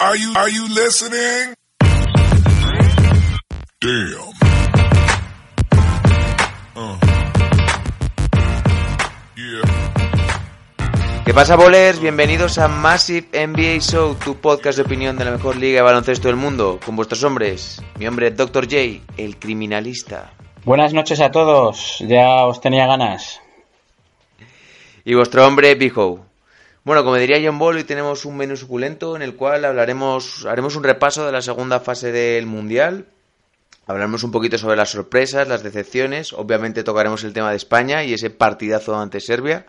Are you, are you listening? Damn. Uh. Yeah. ¿Qué pasa, bolers? Bienvenidos a Massive NBA Show, tu podcast de opinión de la mejor liga de baloncesto del mundo, con vuestros hombres. Mi hombre, Dr. J, el criminalista. Buenas noches a todos, ya os tenía ganas. Y vuestro hombre, Bijo. Bueno, como diría John Ball, hoy tenemos un menú suculento en el cual hablaremos, haremos un repaso de la segunda fase del Mundial. Hablaremos un poquito sobre las sorpresas, las decepciones. Obviamente tocaremos el tema de España y ese partidazo ante Serbia.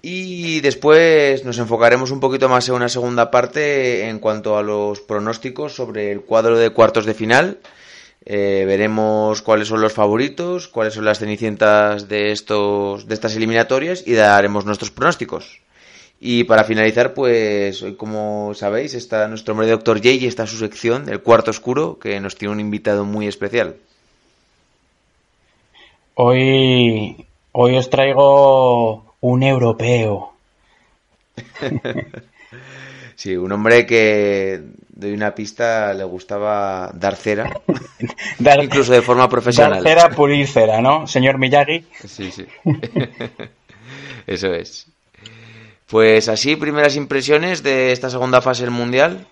Y después nos enfocaremos un poquito más en una segunda parte en cuanto a los pronósticos sobre el cuadro de cuartos de final. Eh, veremos cuáles son los favoritos, cuáles son las cenicientas de, estos, de estas eliminatorias y daremos nuestros pronósticos. Y para finalizar, pues como sabéis está nuestro hombre Doctor J y está su sección, El Cuarto Oscuro, que nos tiene un invitado muy especial. Hoy, hoy os traigo un europeo. sí, un hombre que de una pista le gustaba dar cera, dar, incluso de forma profesional. Dar cera, pulir cera, ¿no? Señor Miyagi. Sí, sí. Eso es. Pues así, primeras impresiones de esta segunda fase del Mundial.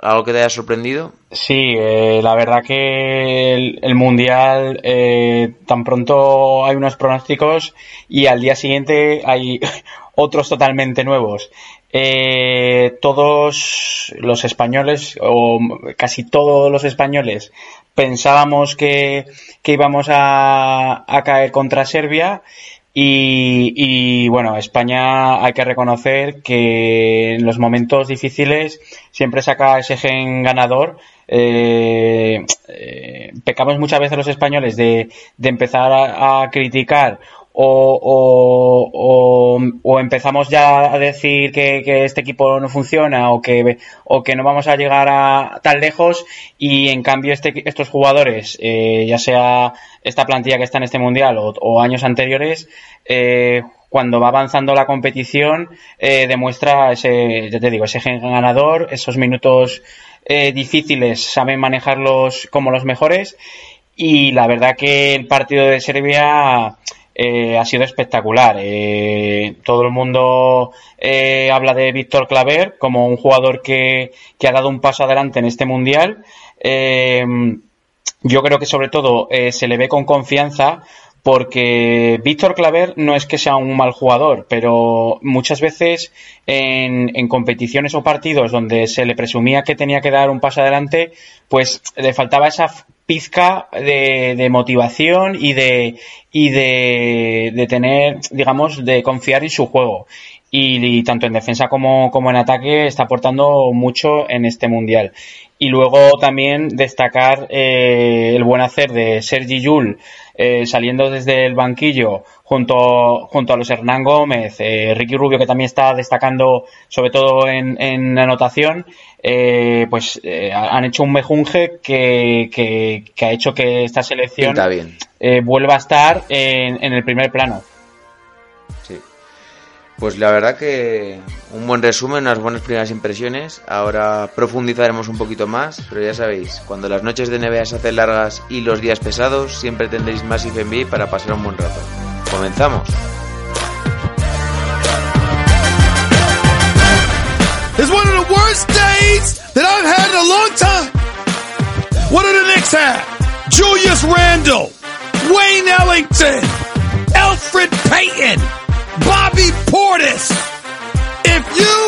¿Algo que te haya sorprendido? Sí, eh, la verdad que el, Mundial, eh, tan pronto hay unos pronósticos y al día siguiente hay otros totalmente nuevos. Eh, todos los españoles, o casi todos los españoles, pensábamos que, que íbamos a, a caer contra Serbia y, bueno, España hay que reconocer que en los momentos difíciles siempre saca ese gen ganador. Eh, eh, pecamos muchas veces los españoles de, empezar a, criticar o, o, o, empezamos ya a decir que, que, este equipo no funciona o que, o que no vamos a llegar a tan lejos y en cambio este, estos jugadores, eh, ya sea esta plantilla que está en este mundial o, años anteriores, eh, cuando va avanzando la competición eh, demuestra ese, ya te digo, ese ganador, esos minutos eh, difíciles saben manejarlos como los mejores y la verdad que el partido de Serbia ha sido espectacular. Todo el mundo habla de Víctor Claver como un jugador que, que, ha dado un paso adelante en este mundial. yo creo que sobre todo se le ve con confianza porque Víctor Claver no es que sea un mal jugador, pero muchas veces en, competiciones o partidos donde se le presumía que tenía que dar un paso adelante, pues le faltaba esa pizca de, de motivación y de y de, tener, digamos, de confiar en su juego. Y, tanto en defensa como, como en ataque está aportando mucho en este mundial. Y luego también destacar eh, el buen hacer de Sergi Yul eh, saliendo desde el banquillo junto, junto a los Hernán Gómez, eh, Ricky Rubio que también está destacando sobre todo en, en anotación, eh, pues eh, han hecho un mejunje que, que, que, ha hecho que esta selección vuelva a estar en, en el primer plano. Pues la verdad que un buen resumen, unas buenas primeras impresiones. Ahora profundizaremos un poquito más, pero ya sabéis, cuando las noches de NBA se hacen largas y los días pesados, siempre tendréis más NBA para pasar un buen rato. Comenzamos. It's one of the worst days that I've had in a long time. What do the Knicks have? Julius Randle, Wayne Ellington, Alfred Payton. Bobby Portis. If you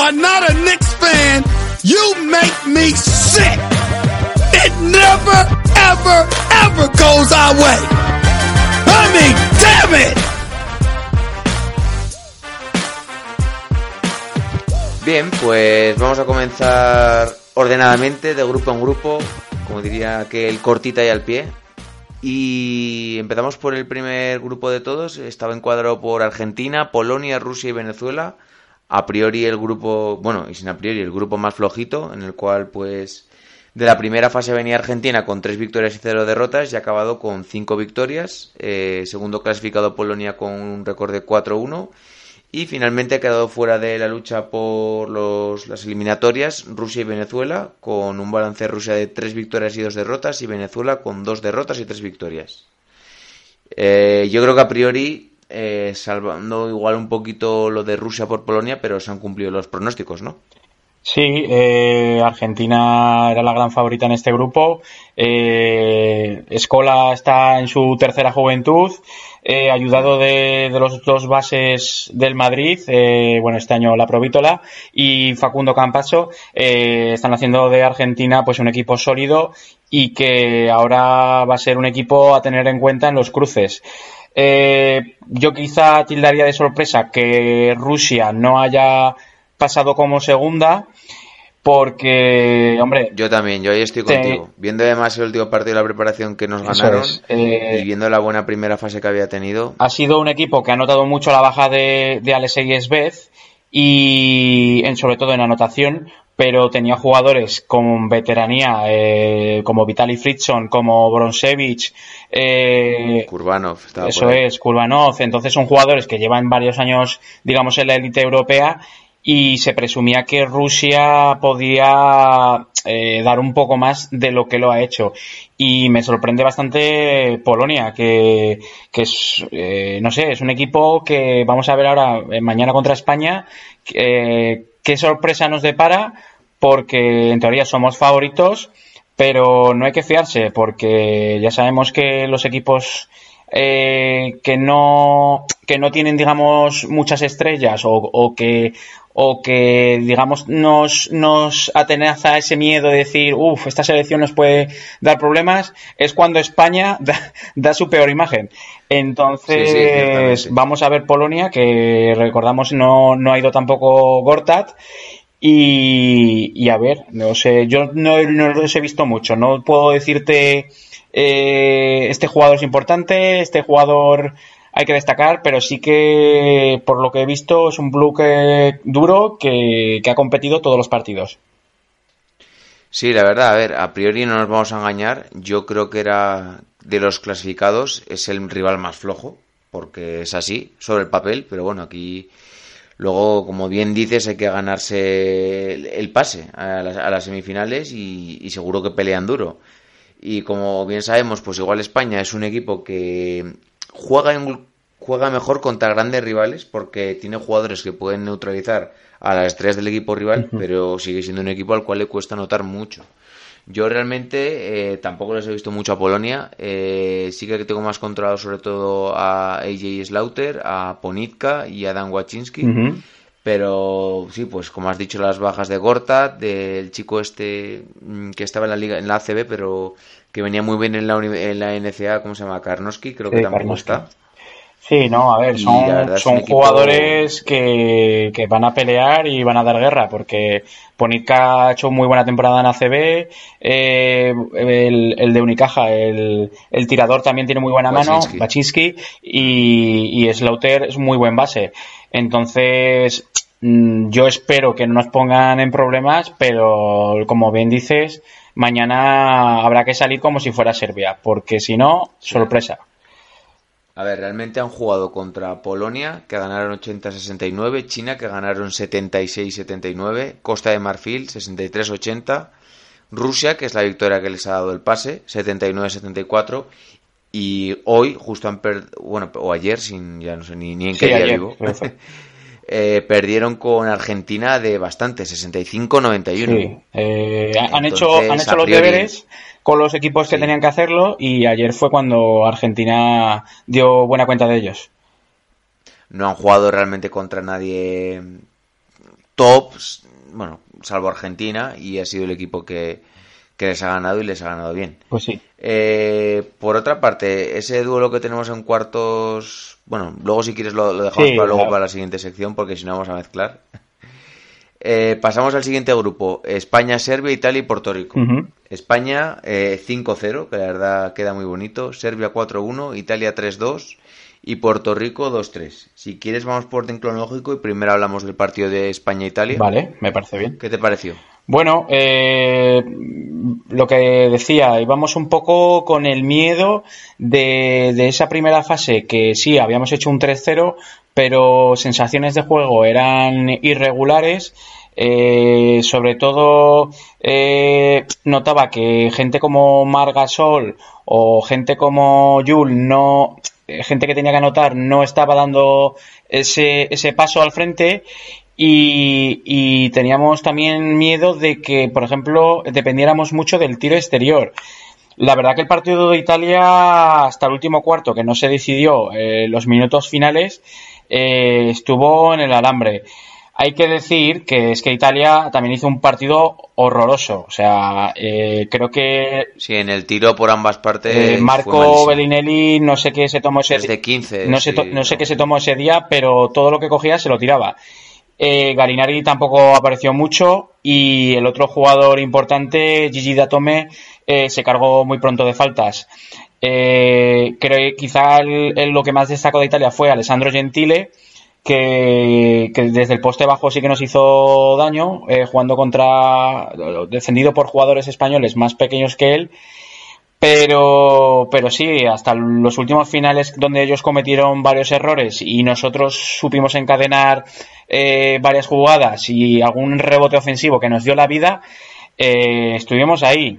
are not a Knicks fan, you make me sick. It never, ever, ever goes our way. I mean, damn it! Bien, pues vamos a comenzar ordenadamente, de grupo en grupo, como diría aquel cortita y al pie. Y empezamos por el primer grupo de todos. Estaba encuadrado por Argentina, Polonia, Rusia y Venezuela. A priori el grupo, bueno, y sin a priori el grupo más flojito, en el cual pues de la primera fase venía Argentina con tres victorias y cero derrotas y ha acabado con cinco victorias. Eh, segundo clasificado Polonia con un récord de 4-1 y finalmente ha quedado fuera de la lucha por los, las eliminatorias Rusia y Venezuela, con un balance de Rusia de tres victorias y dos derrotas, y Venezuela con dos derrotas y tres victorias. Eh, yo creo que a priori, eh, salvando igual un poquito lo de Rusia por Polonia, pero se han cumplido los pronósticos, ¿no? Sí, eh, Argentina era la gran favorita en este grupo. Eh, Escola está en su tercera juventud, eh, ayudado de, los dos bases del Madrid, eh, bueno, este año la Provítola y Facundo Campacho, eh, están haciendo de Argentina pues un equipo sólido y que ahora va a ser un equipo a tener en cuenta en los cruces. yo quizá tildaría de sorpresa que Rusia no haya pasado como segunda. Porque, hombre. Yo también, yo ahí estoy contigo. Viendo además el último partido de la preparación que nos ganaron eh, y viendo la buena primera fase que había tenido. Ha sido un equipo que ha notado mucho la baja de, de Alexei y, en, sobre todo en anotación, pero tenía jugadores con veteranía, eh, como Vitaly Fritson, como Bronsevich. Eh, Kurbanov. Eso es, Kurbanov. Entonces son jugadores que llevan varios años, digamos, en la élite europea y se presumía que Rusia podía eh, dar un poco más de lo que lo ha hecho. Y me sorprende bastante Polonia, que, que es, eh, no sé, es un equipo que vamos a ver ahora eh, mañana contra España. qué sorpresa nos depara, porque en teoría somos favoritos, pero no hay que fiarse, porque ya sabemos que los equipos que no que no tienen digamos muchas estrellas o, o que o que, digamos, nos, nos atenaza ese miedo de decir, uff, esta selección nos puede dar problemas, es cuando España da, su peor imagen. Entonces, vamos a ver Polonia, que recordamos no, no ha ido tampoco Gortat. Y, y a ver, no sé, yo no, no los he visto mucho, no puedo decirte eh, este jugador es importante, este jugador hay que destacar, pero sí que por lo que he visto es un bloque duro que, ha competido todos los partidos. Sí, la verdad, a ver, a priori no nos vamos a engañar. Yo creo que era de los clasificados, es el rival más flojo, porque es así, sobre el papel, pero bueno, aquí luego, como bien dices, hay que ganarse el, pase a las, semifinales y, y, seguro que pelean duro. Y como bien sabemos, pues igual España es un equipo que juega, juega mejor contra grandes rivales porque tiene jugadores que pueden neutralizar a las estrellas del equipo rival, pero sigue siendo un equipo al cual le cuesta notar mucho. Yo realmente eh, tampoco les he visto mucho a Polonia. Eh, sí que tengo más controlado sobre todo a AJ Slaughter, a Ponitka y a Dan Waczynski. Pero sí, pues como has dicho, las bajas de Gorta, del chico este mm, que estaba en la liga, en la ACB, pero que venía muy bien en la, en la NCA, ¿cómo se llama? Karnowski, creo que tampoco está. Sí, no, a ver, son, son jugadores que, que, van a pelear y van a dar guerra, porque Ponica ha hecho muy buena temporada en ACB, eh, el, el, de Unicaja, el, el, tirador también tiene muy buena mano, Baczynski, y, y Slaughter es muy buen base. Entonces, mm, yo espero que no nos pongan en problemas, pero como bien dices, mañana habrá que salir como si fuera Serbia, porque si no, sorpresa. A ver, realmente han jugado contra Polonia, que ganaron 80-69, China, que ganaron 76-79, Costa de Marfil, 63-80, Rusia, que es la victoria que les ha dado el pase, 79-74, y hoy, justo han perdido, bueno, o ayer, sin, ya no sé ni, en qué día vivo, Eh, perdieron con Argentina de bastante, 65-91. Sí. Eh, han, hecho, han hecho los deberes con los equipos que tenían que hacerlo y ayer fue cuando Argentina dio buena cuenta de ellos. No han jugado realmente contra nadie tops, bueno, salvo Argentina, y ha sido el equipo que, que les ha ganado y les ha ganado bien. Pues sí. Eh, por otra parte, ese duelo que tenemos en cuartos, bueno, luego si quieres lo, dejamos para luego para la siguiente sección porque si no vamos a mezclar. Eh, pasamos al siguiente grupo. España, Serbia, Italia y Puerto Rico. España eh, 5-0, que la verdad queda muy bonito. Serbia 4-1, Italia 3-2 y Puerto Rico 2-3. Si quieres vamos por orden cronológico y primero hablamos del partido de España-Italia. Vale, me parece bien. ¿Qué te pareció? Bueno, eh, lo que decía, íbamos un poco con el miedo de, esa primera fase, que sí, habíamos hecho un 3-0, pero sensaciones de juego eran irregulares. Eh, sobre todo eh, notaba que gente como Margasol o gente como Yul no eh, gente que tenía que anotar no estaba dando ese paso al frente y, y teníamos también miedo de que, por ejemplo, dependiéramos mucho del tiro exterior. La verdad que el partido de Italia, hasta el último cuarto, que no se decidió eh, los minutos finales, eh, estuvo en el alambre. Hay que decir que es que Italia también hizo un partido horroroso. O sea, eh, creo que Sí, en el tiro por ambas partes. eh, Marco. Bellinelli no sé qué se tomó ese 15. no sé, sí, no sé qué se tomó ese día, pero todo lo que cogía se lo tiraba. Eh, Galinari tampoco apareció mucho y el otro jugador importante, Gigi Datome, eh, se cargó muy pronto de faltas. Eh, creo que quizá lo que más destacó de Italia fue Alessandro Gentile, que, que desde el poste bajo sí que nos hizo daño, jugando contra, defendido por jugadores españoles más pequeños que él. Pero, pero sí, hasta los últimos finales donde ellos cometieron varios errores y nosotros supimos encadenar eh, varias jugadas y algún rebote ofensivo que nos dio la vida, eh, estuvimos ahí.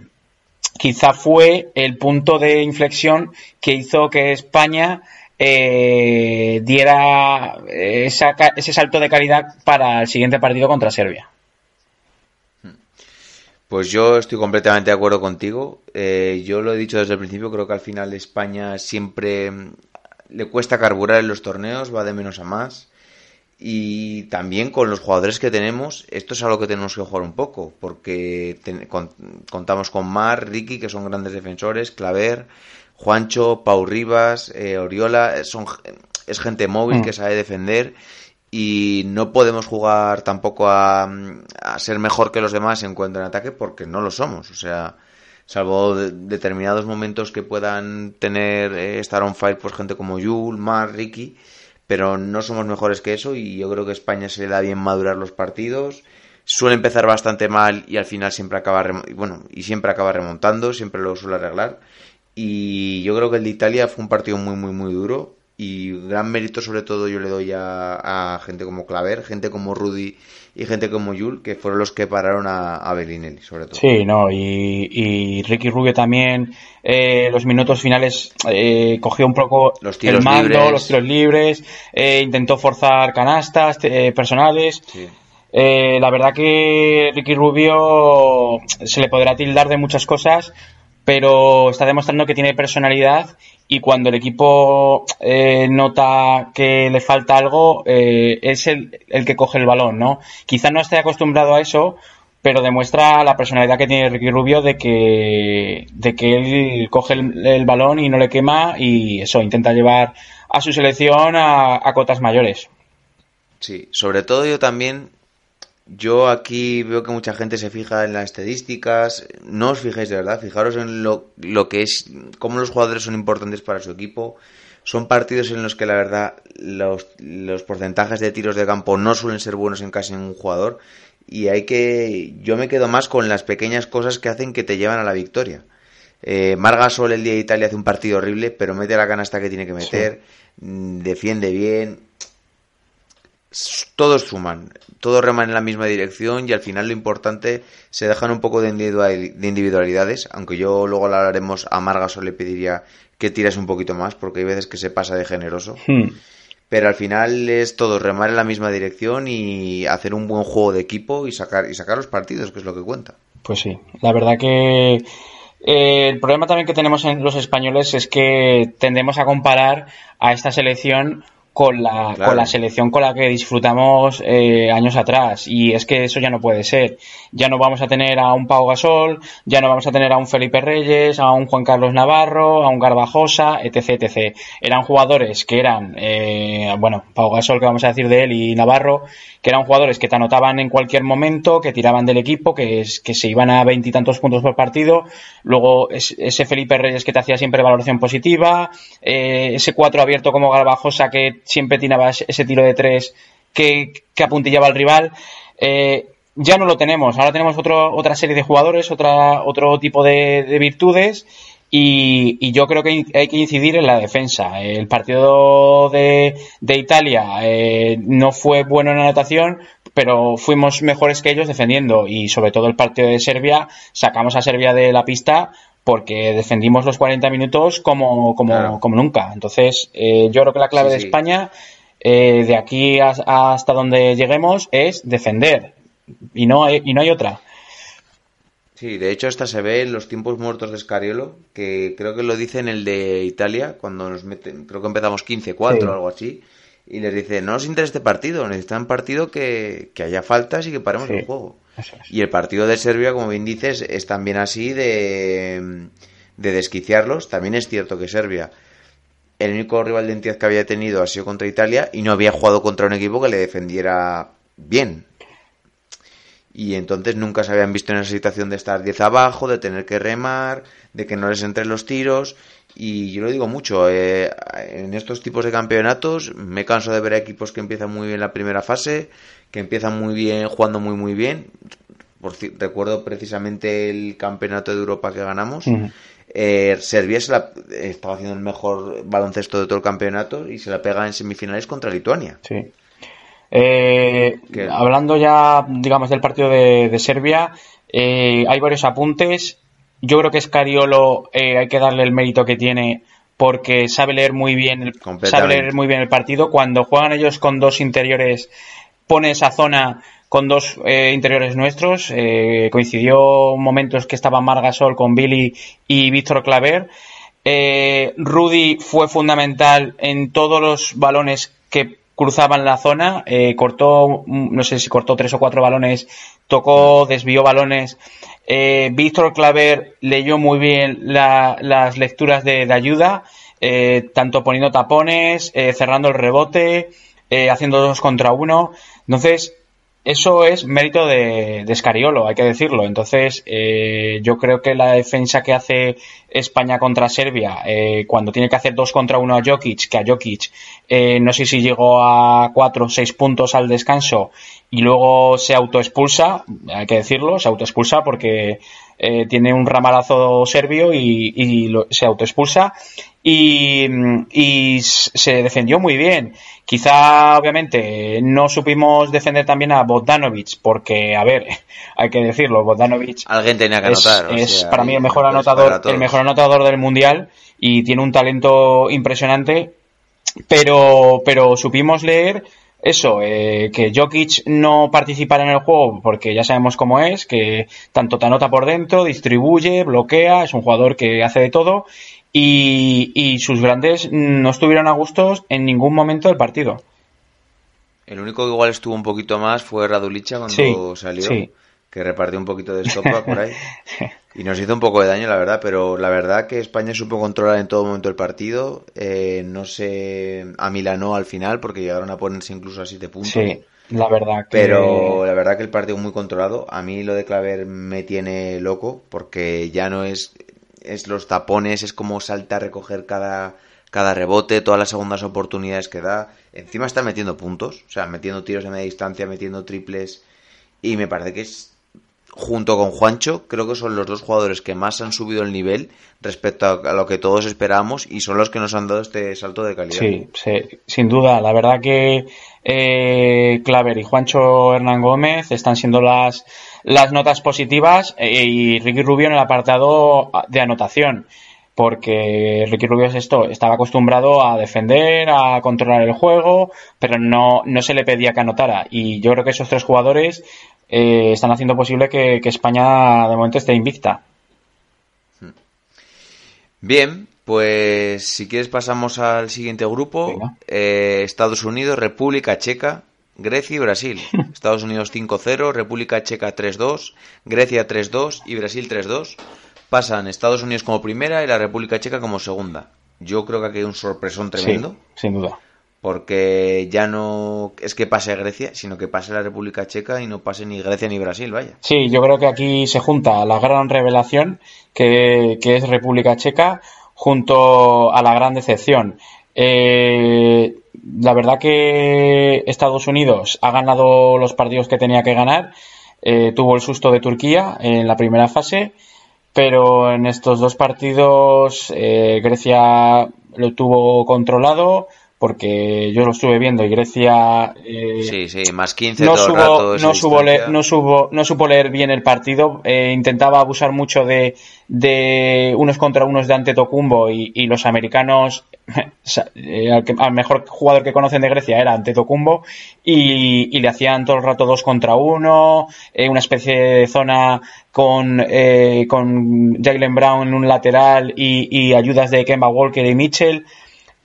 Quizá fue el punto de inflexión que hizo que España eh, diera esa ese salto de calidad para el siguiente partido contra Serbia. Pues yo estoy completamente de acuerdo contigo. Eh, yo lo he dicho desde el principio, creo que al final España siempre mm, le cuesta carburar en los torneos, va de menos a más. Y también con los jugadores que tenemos, esto es algo que tenemos que jugar un poco, porque ten- con- contamos con Mar, Ricky, que son grandes defensores, Claver, Juancho, Pau Rivas, eh, Oriola, eh, son, es gente móvil Mm. que sabe defender y no podemos jugar tampoco a, ser mejor que los demás en cuanto en ataque porque no lo somos. O sea, salvo de- determinados momentos que puedan tener, eh, estar on fire, pues gente como Yul, Mar, Ricky, pero no somos mejores que eso y yo creo que a España se le da bien madurar los partidos. Suele empezar bastante mal y al final siempre acaba, bueno, y siempre acaba remontando, siempre lo suele arreglar. Y yo creo que el de Italia fue un partido muy, muy, muy duro. Y gran mérito, sobre todo, yo le doy a, a gente como Claver, gente como Rudy y gente como Yul, que fueron los que pararon a, a Bellinelli, sobre todo. Sí, no, y, y Ricky Rubio también, eh, los minutos finales eh, cogió un poco Los tiros el mando, libres. los tiros libres, eh, intentó forzar canastas eh, personales. Sí. Eh, la verdad que Ricky Rubio se le podrá tildar de muchas cosas, pero está demostrando que tiene personalidad y cuando el equipo eh, nota que le falta algo, eh, es el, el que coge el balón, ¿no? Quizá no esté acostumbrado a eso, pero demuestra la personalidad que tiene Ricky Rubio de que, de que él coge el, el balón y no le quema y eso, intenta llevar a su selección a, a cotas mayores. Sí, sobre todo yo también, yo aquí veo que mucha gente se fija en las estadísticas, no os fijéis de verdad, fijaros en lo, lo que es, cómo los jugadores son importantes para su equipo. Son partidos en los que la verdad los, los porcentajes de tiros de campo no suelen ser buenos en casi ningún jugador y hay que, yo me quedo más con las pequeñas cosas que hacen que te llevan a la victoria. Eh, Margasol el día de Italia hace un partido horrible, pero mete la canasta que tiene que meter, mm, defiende bien, todos suman, todos reman en la misma dirección y al final lo importante se dejan un poco de, individual- de individualidades, aunque yo luego le hablaremos a Margasol le pediría que tiras un poquito más porque hay veces que se pasa de generoso, Hmm. pero al final es todo remar en la misma dirección y hacer un buen juego de equipo y sacar y sacar los partidos, que es lo que cuenta. Pues sí, la verdad que eh, el problema también que tenemos en los españoles es que tendemos a comparar a esta selección con la, con la selección con la que disfrutamos eh, años atrás. Y es que eso ya no puede ser. Ya no vamos a tener a un Pau Gasol, ya no vamos a tener a un Felipe Reyes, a un Juan Carlos Navarro, a un Garbajosa, etc. etc. Eran jugadores que eran, eh, bueno, Pau Gasol, que vamos a decir de él, y Navarro, que eran jugadores que te anotaban en cualquier momento, que tiraban del equipo, que, es, que se iban a veintitantos puntos por partido. Luego ese Felipe Reyes que te hacía siempre valoración positiva, eh, ese cuatro abierto como Garbajosa que siempre tiraba ese tiro de tres que, apuntillaba al rival. Eh, ya no lo tenemos. Ahora tenemos otro, otra serie de jugadores, otra, otro tipo de, virtudes. Y, yo creo que hay que incidir en la defensa. El partido de, Italia eh, no fue bueno en anotación, pero fuimos mejores que ellos defendiendo. Y sobre todo el partido de Serbia, sacamos a Serbia de la pista porque defendimos los 40 minutos como, como, como nunca. Entonces, eh, yo creo que la clave de España, eh, de aquí hasta donde lleguemos, es defender. Y no hay, y no hay otra. Sí, de hecho hasta se ve en los tiempos muertos de Scariolo, que creo que lo dice en el de Italia, cuando nos meten, creo que empezamos 15-4 o algo así, y les dice, no os interesa este partido, necesitan partido que, que haya faltas y que paremos el juego. Y el partido de Serbia, como bien dices, es también así de, de desquiciarlos. También es cierto que Serbia, el único rival de entidad que había tenido ha sido contra Italia y no había jugado contra un equipo que le defendiera bien. Y entonces nunca se habían visto en esa situación de estar 10 abajo, de tener que remar, de que no les entren los tiros. Y yo lo digo mucho, eh, en estos tipos de campeonatos me canso de ver equipos que empiezan muy bien la primera fase, que empiezan muy bien, jugando muy muy bien. Por, recuerdo precisamente el campeonato de Europa que ganamos. Eh, Serbia se la, estaba haciendo el mejor baloncesto de todo el campeonato y se la pega en semifinales contra Lituania. Sí. Eh, hablando ya, digamos, del partido de, Serbia, eh, hay varios apuntes. Yo creo que Scariolo hay que darle el mérito que tiene porque sabe leer muy bien el, sabe leer muy bien el partido. Cuando juegan ellos con dos interiores pone esa zona con dos eh, interiores nuestros. Eh, coincidió momentos que estaba Margasol con Billy y Víctor Claver. Eh, Rudy fue fundamental en todos los balones que cruzaban la zona. cortó, no sé si cortó tres o cuatro balones, tocó, desvió balones. Víctor Claver leyó muy bien las lecturas de, ayuda, tanto poniendo tapones, cerrando el rebote, haciendo dos contra uno. Entonces, eso es mérito de, de Scariolo, hay que decirlo. Entonces, eh, yo creo que la defensa que hace España contra Serbia, eh, cuando tiene que hacer dos contra uno a Jokic, que a Jokic eh, no sé si llegó a cuatro o seis puntos al descanso y luego se autoexpulsa, hay que decirlo, se autoexpulsa porque tiene un ramalazo serbio y, y se autoexpulsa y, y se defendió muy bien. Quizá, obviamente, no supimos defender también a Bogdanovic, porque, a ver, hay que decirlo, Bogdanovic Alguien tenía que anotar. Es, para mí el mejor anotador, el mejor anotador del mundial y tiene un talento impresionante, pero, pero supimos leer eso, eh, que Jokic no participara en el juego porque ya sabemos cómo es, que tanto te anota por dentro, distribuye, bloquea, es un jugador que hace de todo y, sus grandes no estuvieron a gustos en ningún momento del partido. El único que igual estuvo un poquito más fue Radulicha cuando salió, que repartió un poquito de estopa por ahí. Y nos hizo un poco de daño, la verdad, pero la verdad que España supo controlar en todo momento el partido. Eh, no se amilanó al final porque llegaron a ponerse incluso a siete puntos. Sí, la verdad que... Pero la verdad que el partido muy controlado. A mí lo de Claver me tiene loco porque ya no es es los tapones, es como salta a recoger cada, cada rebote, todas las segundas oportunidades que da. Encima está metiendo puntos, o sea, metiendo tiros de media distancia, metiendo triples. Y me parece que es, junto con Juancho, creo que son los dos jugadores que más han subido el nivel respecto a lo que todos esperábamos y son los que nos han dado este salto de calidad. Sí, sin duda. La verdad que eh, Claver y Juancho Hernán Gómez están siendo las las notas positivas eh, y Ricky Rubio en el apartado de anotación porque Ricky Rubio es esto, estaba acostumbrado a defender, a controlar el juego, pero no, no se le pedía que anotara. Y yo creo que esos tres jugadores eh, están haciendo posible que, España de momento esté invicta. Bien, Pues si quieres pasamos al siguiente grupo. Eh, Estados Unidos, República Checa, Grecia y Brasil. Estados Unidos 5-0, República Checa 3-2, Grecia 3-2 y Brasil 3-2. Pasan Estados Unidos como primera y la República Checa como segunda. Yo creo que aquí hay un sorpresón tremendo. sin duda. Porque ya no es que pase Grecia, sino que pase la República Checa y no pase ni Grecia ni Brasil, vaya. Sí, yo creo que aquí se junta la gran revelación que, es República Checa junto a la gran decepción. Eh, la verdad que Estados Unidos ha ganado los partidos que tenía que ganar. Eh, tuvo el susto de Turquía en la primera fase, pero en estos dos partidos eh, Grecia lo tuvo controlado porque yo lo estuve viendo y Grecia eh, sí sí más 15 no todo subo, el rato no, subo leer, no, subo, no supo leer bien el partido. Eh, intentaba abusar mucho de, de unos contra unos de Antetokounmpo y, y los americanos eh, al, que, al, mejor jugador que conocen de Grecia era Antetokounmpo y, y le hacían todo el rato dos contra uno eh, una especie de zona con, eh, con Jalen Brown en un lateral y, y ayudas de Kemba Walker y Mitchell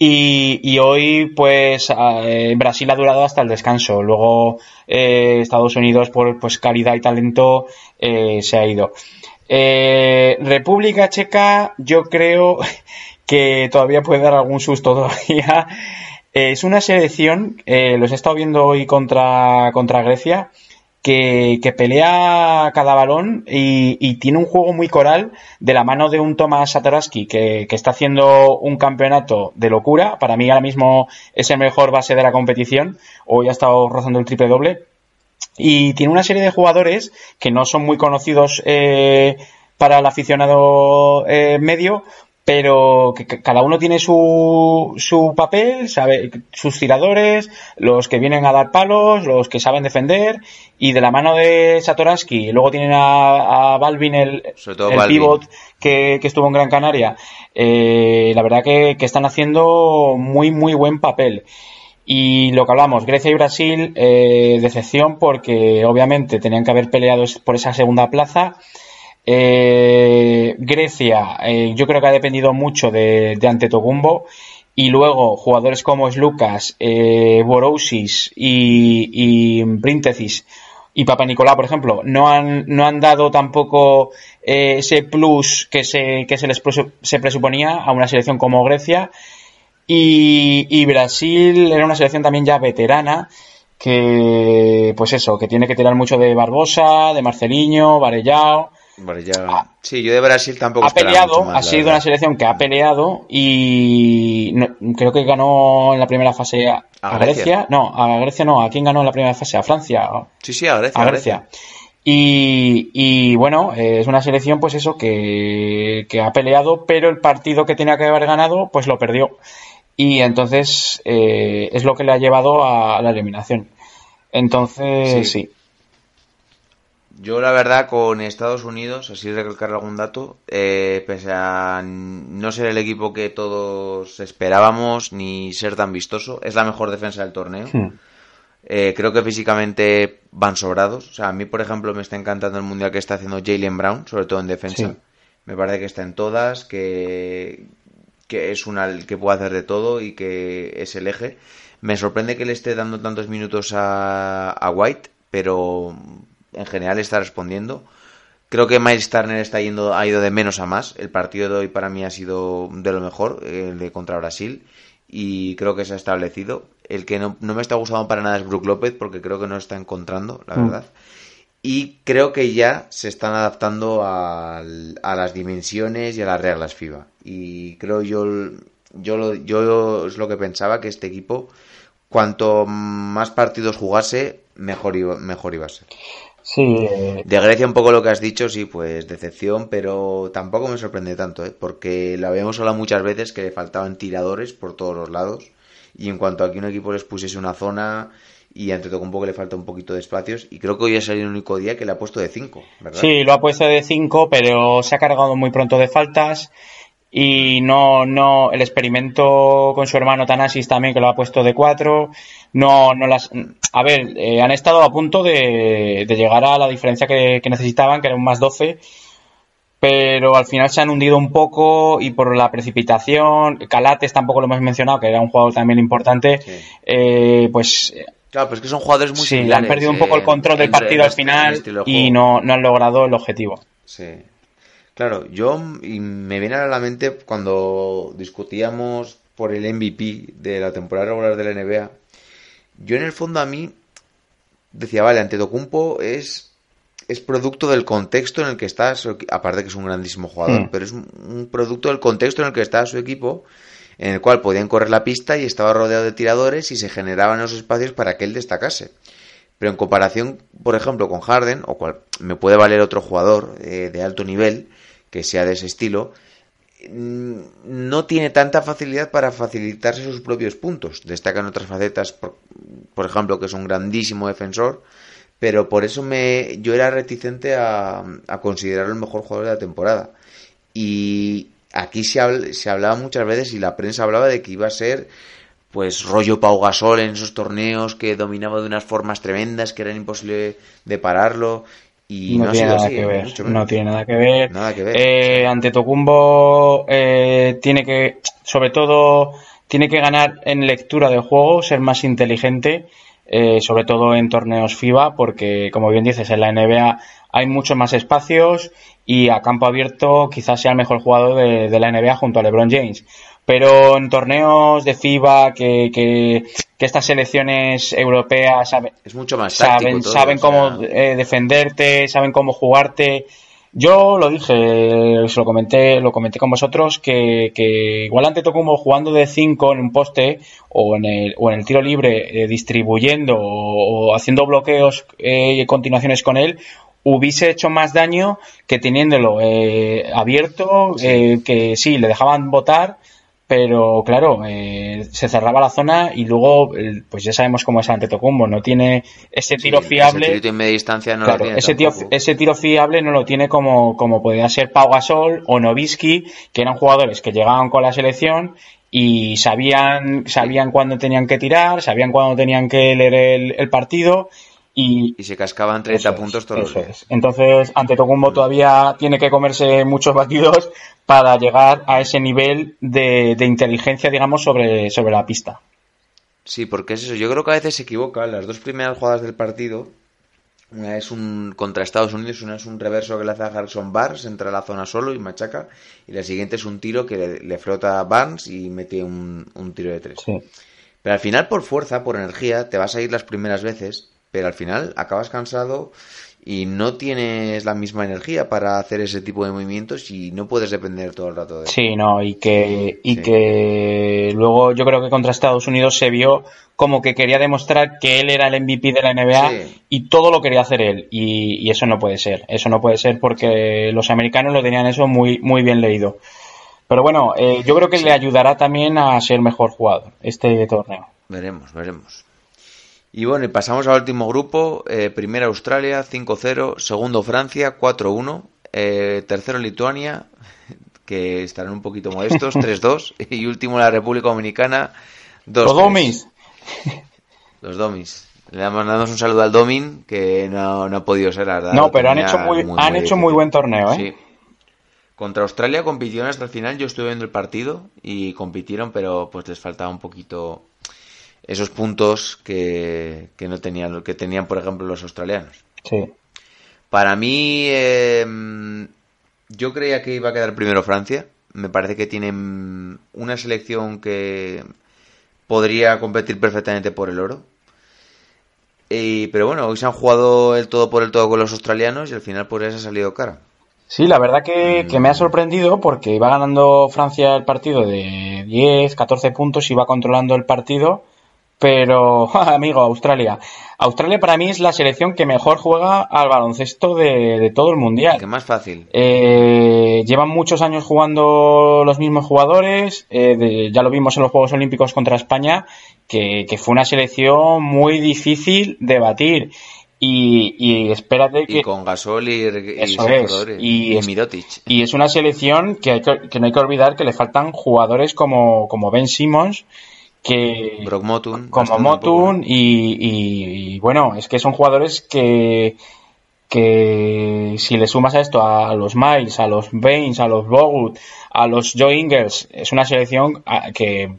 y, y, hoy, pues, eh, Brasil ha durado hasta el descanso. Luego, eh, Estados Unidos, por pues, calidad y talento, eh, se ha ido. Eh, República Checa, yo creo que todavía puede dar algún susto todavía. es una selección, los he estado viendo hoy contra, contra Grecia, que, que, pelea cada balón y, y, tiene un juego muy coral de la mano de un Tomás Satoraski que, que, está haciendo un campeonato de locura. Para mí ahora mismo es el mejor base de la competición. Hoy ha estado rozando el triple doble. Y tiene una serie de jugadores que no son muy conocidos eh, para el aficionado eh, medio, pero que cada uno tiene su, su papel, sabe sus tiradores, los que vienen a dar palos, los que saben defender, y de la mano de Satoransky, luego tienen a, a Balvin, el, el Balvin. pivot que, que, estuvo en Gran Canaria, eh, la verdad que, que, están haciendo muy, muy buen papel. Y lo que hablamos, Grecia y Brasil, eh, decepción porque obviamente tenían que haber peleado por esa segunda plaza. Eh, Grecia, eh, yo creo que ha dependido mucho de, de Antetokounmpo y luego jugadores como Slucas, eh, Borousis y, y y Papa Nicolás, por ejemplo, no han, no han dado tampoco eh, ese plus que se, que se les se presuponía a una selección como Grecia. Y, y Brasil era una selección también ya veterana que, pues eso, que tiene que tirar mucho de Barbosa, de Marceliño, Varellao. Ya... Sí, yo de Brasil tampoco. Ha peleado, más, ha sido verdad. una selección que ha peleado y no, creo que ganó en la primera fase a, a Grecia? Grecia. No, a Grecia no. ¿A quién ganó en la primera fase? A Francia. Sí, sí, a Grecia. A Grecia. Y, y, bueno, es una selección, pues eso, que, que, ha peleado, pero el partido que tenía que haber ganado, pues lo perdió. Y entonces eh, es lo que le ha llevado a la eliminación. Entonces, sí. sí. Yo la verdad con Estados Unidos, así recalcar algún dato, eh, pese a no ser el equipo que todos esperábamos ni ser tan vistoso, es la mejor defensa del torneo. Hmm. Sí. Eh, creo que físicamente van sobrados. O sea, a mí, por ejemplo, me está encantando el mundial que está haciendo Jalen Brown, sobre todo en defensa. Sí. Me parece que está en todas, que, que es una que puede hacer de todo y que es el eje. Me sorprende que le esté dando tantos minutos a, a White, pero en general está respondiendo. Creo que Miles Turner está yendo, ha ido de menos a más. El partido de hoy para mí ha sido de lo mejor, el de contra Brasil, y creo que se ha establecido. El que no, no me está gustando para nada es Brook López, porque creo que no está encontrando, la mm. verdad. Y creo que ya se están adaptando a, a, las dimensiones y a las reglas FIBA. Y creo yo, yo, lo, yo es lo que pensaba, que este equipo, cuanto más partidos jugase, mejor iba, mejor iba a ser. Sí. Eh... De Grecia un poco lo que has dicho, sí, pues decepción, pero tampoco me sorprende tanto, ¿eh? porque lo habíamos hablado muchas veces que le faltaban tiradores por todos los lados y en cuanto a que un equipo les pusiese una zona y ante todo un poco le falta un poquito de espacios y creo que hoy ha salido el único día que le ha puesto de 5, ¿verdad? Sí, lo ha puesto de 5, pero se ha cargado muy pronto de faltas y no, no, el experimento con su hermano Tanasis también que lo ha puesto de 4 no, no las, a ver, eh, han estado a punto de, de, llegar a la diferencia que, que, necesitaban, que era un más 12, pero al final se han hundido un poco y por la precipitación, Calates tampoco lo hemos mencionado, que era un jugador también importante, eh, pues Claro, pero es que son jugadores muy sí, han perdido un poco el control del partido al final y no, no han logrado el objetivo. Sí. Claro, yo me viene a la mente cuando discutíamos por el MVP de la temporada regular de la NBA. Yo en el fondo a mí decía, vale, Antetokounmpo es es producto del contexto en el que está, aparte que es un grandísimo jugador, mm. pero es un producto del contexto en el que está su equipo, en el cual podían correr la pista y estaba rodeado de tiradores y se generaban los espacios para que él destacase. Pero en comparación, por ejemplo, con Harden, o cual me puede valer otro jugador eh, de alto nivel que sea de ese estilo, mm, no tiene tanta facilidad para facilitarse sus propios puntos. Destacan otras facetas, por, por ejemplo, que es un grandísimo defensor, pero por eso me yo era reticente a, considerarlo el mejor jugador de la temporada. Y aquí se, se hablaba muchas veces y la prensa hablaba de que iba a ser pues rollo Pau Gasol en esos torneos que dominaba de unas formas tremendas que era imposible de pararlo y no, tiene nada que ver no tiene nada que ver, nada que ver. Eh, ante Tocumbo eh, tiene que sobre todo tiene que ganar en lectura de juego ser más inteligente eh, sobre todo en torneos FIBA, porque como bien dices, en la NBA hay muchos más espacios y a campo abierto quizás sea el mejor jugador de, la NBA junto a LeBron James. Pero en torneos de FIBA que, que, estas selecciones europeas saben, es mucho más saben, saben cómo eh, defenderte, saben cómo jugarte. Yo lo dije, se lo comenté, lo comenté con vosotros, que, que igual ante como jugando de 5 en un poste o en el, o en el tiro libre, eh, distribuyendo o, haciendo bloqueos eh, y continuaciones con él, hubiese hecho más daño que teniéndolo eh, abierto, que sí, le dejaban votar, pero claro, eh, se cerraba la zona y luego, pues ya sabemos cómo es Antetokounmpo, no tiene ese tiro fiable. Ese tiro distancia no ese, ese, tiro fiable no lo tiene como, como podía ser Pau Gasol o Novisky, que eran jugadores que llegaban con la selección y sabían, sabían cuándo tenían que tirar, sabían cuándo tenían que leer el partido y, se cascaban 30 puntos todos los Entonces, ante Tocumbo todavía tiene que comerse muchos batidos para llegar a ese nivel de, inteligencia, digamos, sobre, sobre la pista. Sí, porque es eso. Yo creo que a veces se equivoca. Las dos primeras jugadas del partido, una es un contra Estados Unidos, una es un reverso que le hace a Harrison Barnes, entra a la zona solo y machaca. Y la siguiente es un tiro que le, flota a Barnes y mete un, un tiro de tres. Pero al final, por fuerza, por energía, te vas a ir las primeras veces pero al final acabas cansado y no tienes la misma energía para hacer ese tipo de movimientos y no puedes depender todo el rato de Sí, no, y que y que luego yo creo que contra Estados Unidos se vio como que quería demostrar que él era el MVP de la NBA y todo lo quería hacer él y, eso no puede ser, eso no puede ser porque los americanos lo tenían eso muy muy bien leído. Pero bueno, eh, yo creo que le ayudará también a ser mejor jugador este torneo. Veremos, veremos. Y bueno, y pasamos al último grupo. Eh, primero Australia, 5-0. Segundo Francia, 4-1. Eh, tercero Lituania, que estarán un poquito modestos, 3-2. Y último la República Dominicana, 2 Los Domis. Los Domis. Le mandamos un saludo al Domin, que no, ha podido ser, la verdad. No, pero han hecho muy, han hecho muy buen torneo, ¿eh? Sí. Contra Australia compitieron hasta el final. Yo estuve viendo el partido y compitieron, pero pues les faltaba un poquito esos puntos que, no tenían, que tenían, por ejemplo, los australianos. Sí. Para mí, em, yo creía que iba a quedar primero Francia. Me parece que tienen una selección que podría competir perfectamente por el oro. pero bueno, hoy se han jugado el todo por el todo con los australianos y al final por eso ha salido cara. Sí, la verdad que, que, me ha sorprendido porque iba ganando Francia el partido de 10, 14 puntos, iba controlando el partido pero, amigo, Australia. Australia para mí es la selección que mejor juega al baloncesto de, todo el mundial. Que más fácil. Eh, llevan muchos años jugando los mismos jugadores. Eh, ya lo vimos en los Juegos Olímpicos contra España, que, fue una selección muy difícil de batir. Y, y espérate que. Y con Gasol y, y, y, y es una selección que, hay que, que, no hay que olvidar que le faltan jugadores como, como Ben Simmons que Motun, como Motun y, bueno es que son jugadores que que si le sumas a esto a los Miles, a los Baines, a los Bogut, a los Joe Ingles, es una selección ah, que,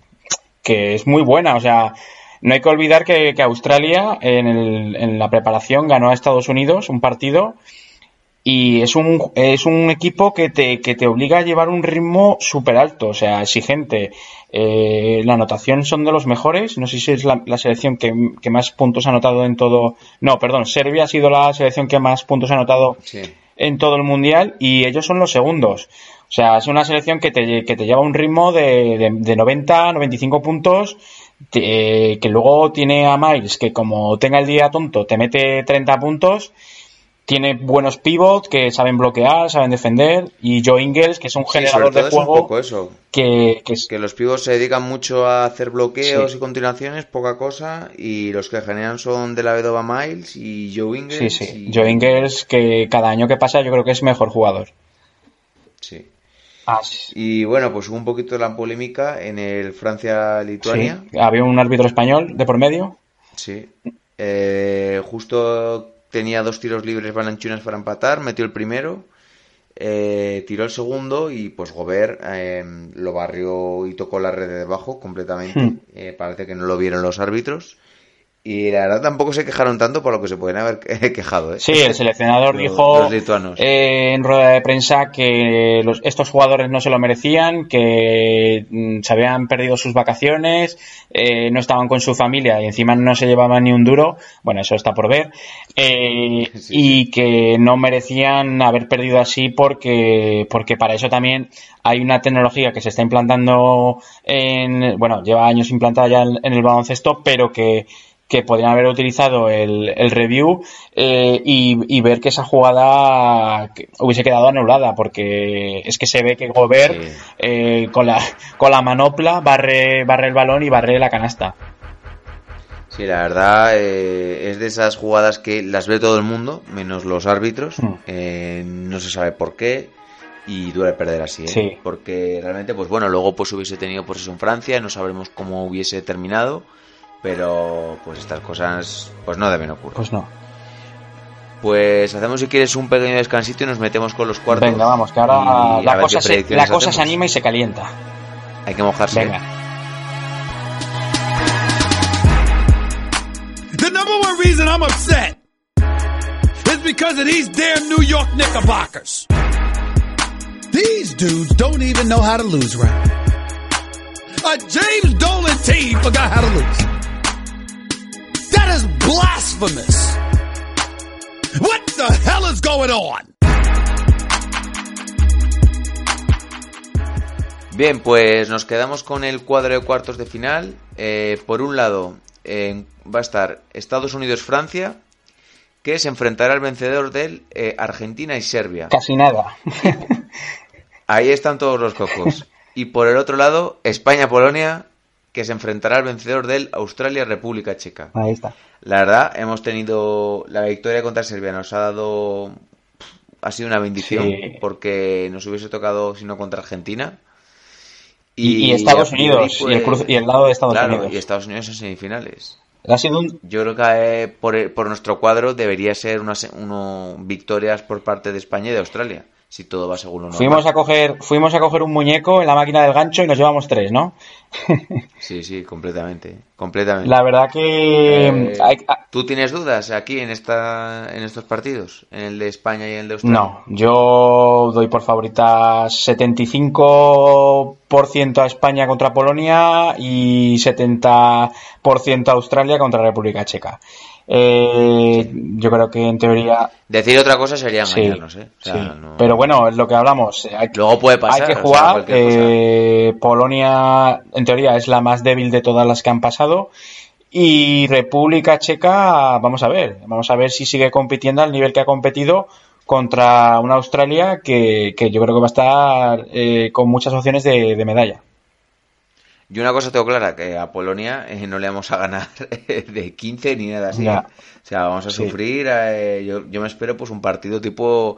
que es muy buena. O sea, no hay que olvidar que, que Australia en, el, en la preparación ganó a Estados Unidos un partido y es un, es un equipo que te, que te obliga a llevar un ritmo súper alto, o sea, exigente. Eh, la anotación son de los mejores. No sé si es la, selección que, más puntos ha anotado en todo. No, perdón, Serbia ha sido la selección que más puntos ha anotado en todo el mundial y ellos son los segundos. O sea, es una selección que te, que te lleva un ritmo de, de, de 90, 95 puntos. que luego tiene a Miles que como tenga el día tonto te mete 30 puntos tiene buenos pivots que saben bloquear, saben defender. Y Joe Ingles, que es un generador de juego. eso. Que, que, los pivots se dedican mucho a hacer bloqueos y continuaciones, poca cosa. Y los que generan son de la Vedova Miles y Joe Ingles. Sí, sí. Joe Ingles, que cada año que pasa yo creo que es mejor jugador. Sí. Ah, y bueno, pues hubo un poquito de la polémica en el Francia-Lituania. Había un árbitro español de por medio. Sí. Eh, justo tenía dos tiros libres Balanchunas para empatar, metió el primero, eh, tiró el segundo y pues Gobert eh, lo barrió y tocó la red de debajo completamente. Hmm. Eh, parece que no lo vieron los árbitros. Y la verdad tampoco se quejaron tanto por lo que se pueden haber quejado. ¿eh? Sí, el seleccionador dijo eh, en rueda de prensa que estos jugadores no se lo merecían, que mm, se habían perdido sus vacaciones, eh, no estaban con su familia y encima no se llevaban ni un duro. Bueno, eso está por ver. y que no merecían haber perdido así porque, porque para eso también hay una tecnología que se está implantando en, bueno, lleva años implantada ya en el baloncesto, pero que que podrían haber utilizado el, review eh, y, ver que esa jugada hubiese quedado anulada, porque es que se ve que Gobert eh, con, la, con la manopla barre, barre el balón y barre la canasta. Sí, la verdad eh, es de esas jugadas que las ve todo el mundo, menos los árbitros. Mm. no se sabe por qué y duele perder así, porque realmente, pues bueno, luego pues hubiese tenido pues eso en Francia, no sabremos cómo hubiese terminado pero pues estas cosas pues no deben ocurrir. Pues no. Pues hacemos si quieres un pequeño descansito y nos metemos con los cuartos. Venga, vamos, que ahora la cosa, se, la cosa se anima y se calienta. Hay que mojarse. Venga. The number one reason I'm upset is because of these damn New York Knickerbockers. These dudes don't even know how to lose right. A James Dolan team forgot how to lose. That is blasphemous. What the hell is going on? Bien, pues nos quedamos con el cuadro de cuartos de final. Eh, por un lado, eh, va a estar Estados Unidos-Francia, que se enfrentará al vencedor del eh, Argentina y Serbia. Casi nada. Ahí están todos los cocos. Y por el otro lado, España-Polonia, que se enfrentará al vencedor del Australia-República Checa. Ahí está. La verdad, hemos tenido la victoria contra Serbia, nos ha dado. Ha sido una bendición, porque nos hubiese tocado, si no, contra Argentina. Y, Estados Unidos, pues, y, el lado de Estados Unidos. Y Estados Unidos en semifinales. Ha sido un... Yo creo que eh, por, por, nuestro cuadro debería ser unas uno, victorias por parte de España y de Australia si todo va según lo Fuimos a coger, fuimos a coger un muñeco en la máquina del gancho y nos llevamos tres, ¿no? sí, sí, completamente, completamente. La verdad que eh, ¿Tú tienes dudas aquí en esta, en estos partidos, en el de España y en el de Australia? No, yo doy por favorita 75% a España contra Polonia y 70% a Australia contra República Checa. Eh, Yo creo que en teoría. Decir otra cosa sería engañarnos, ¿eh? Pero bueno, es lo que hablamos. Hay, Luego puede pasar. Hay que jugar. eh, Polonia, en teoría, es la más débil de todas las que han pasado. Y República Checa, vamos a ver. Vamos a ver si sigue compitiendo al nivel que ha competido contra una Australia que, que yo creo que va a estar eh, con muchas opciones de medalla. Y una cosa tengo clara, que a Polonia eh, no le vamos a ganar de 15 ni nada así. O sea, vamos a sufrir. Eh, yo, yo, me espero pues un partido tipo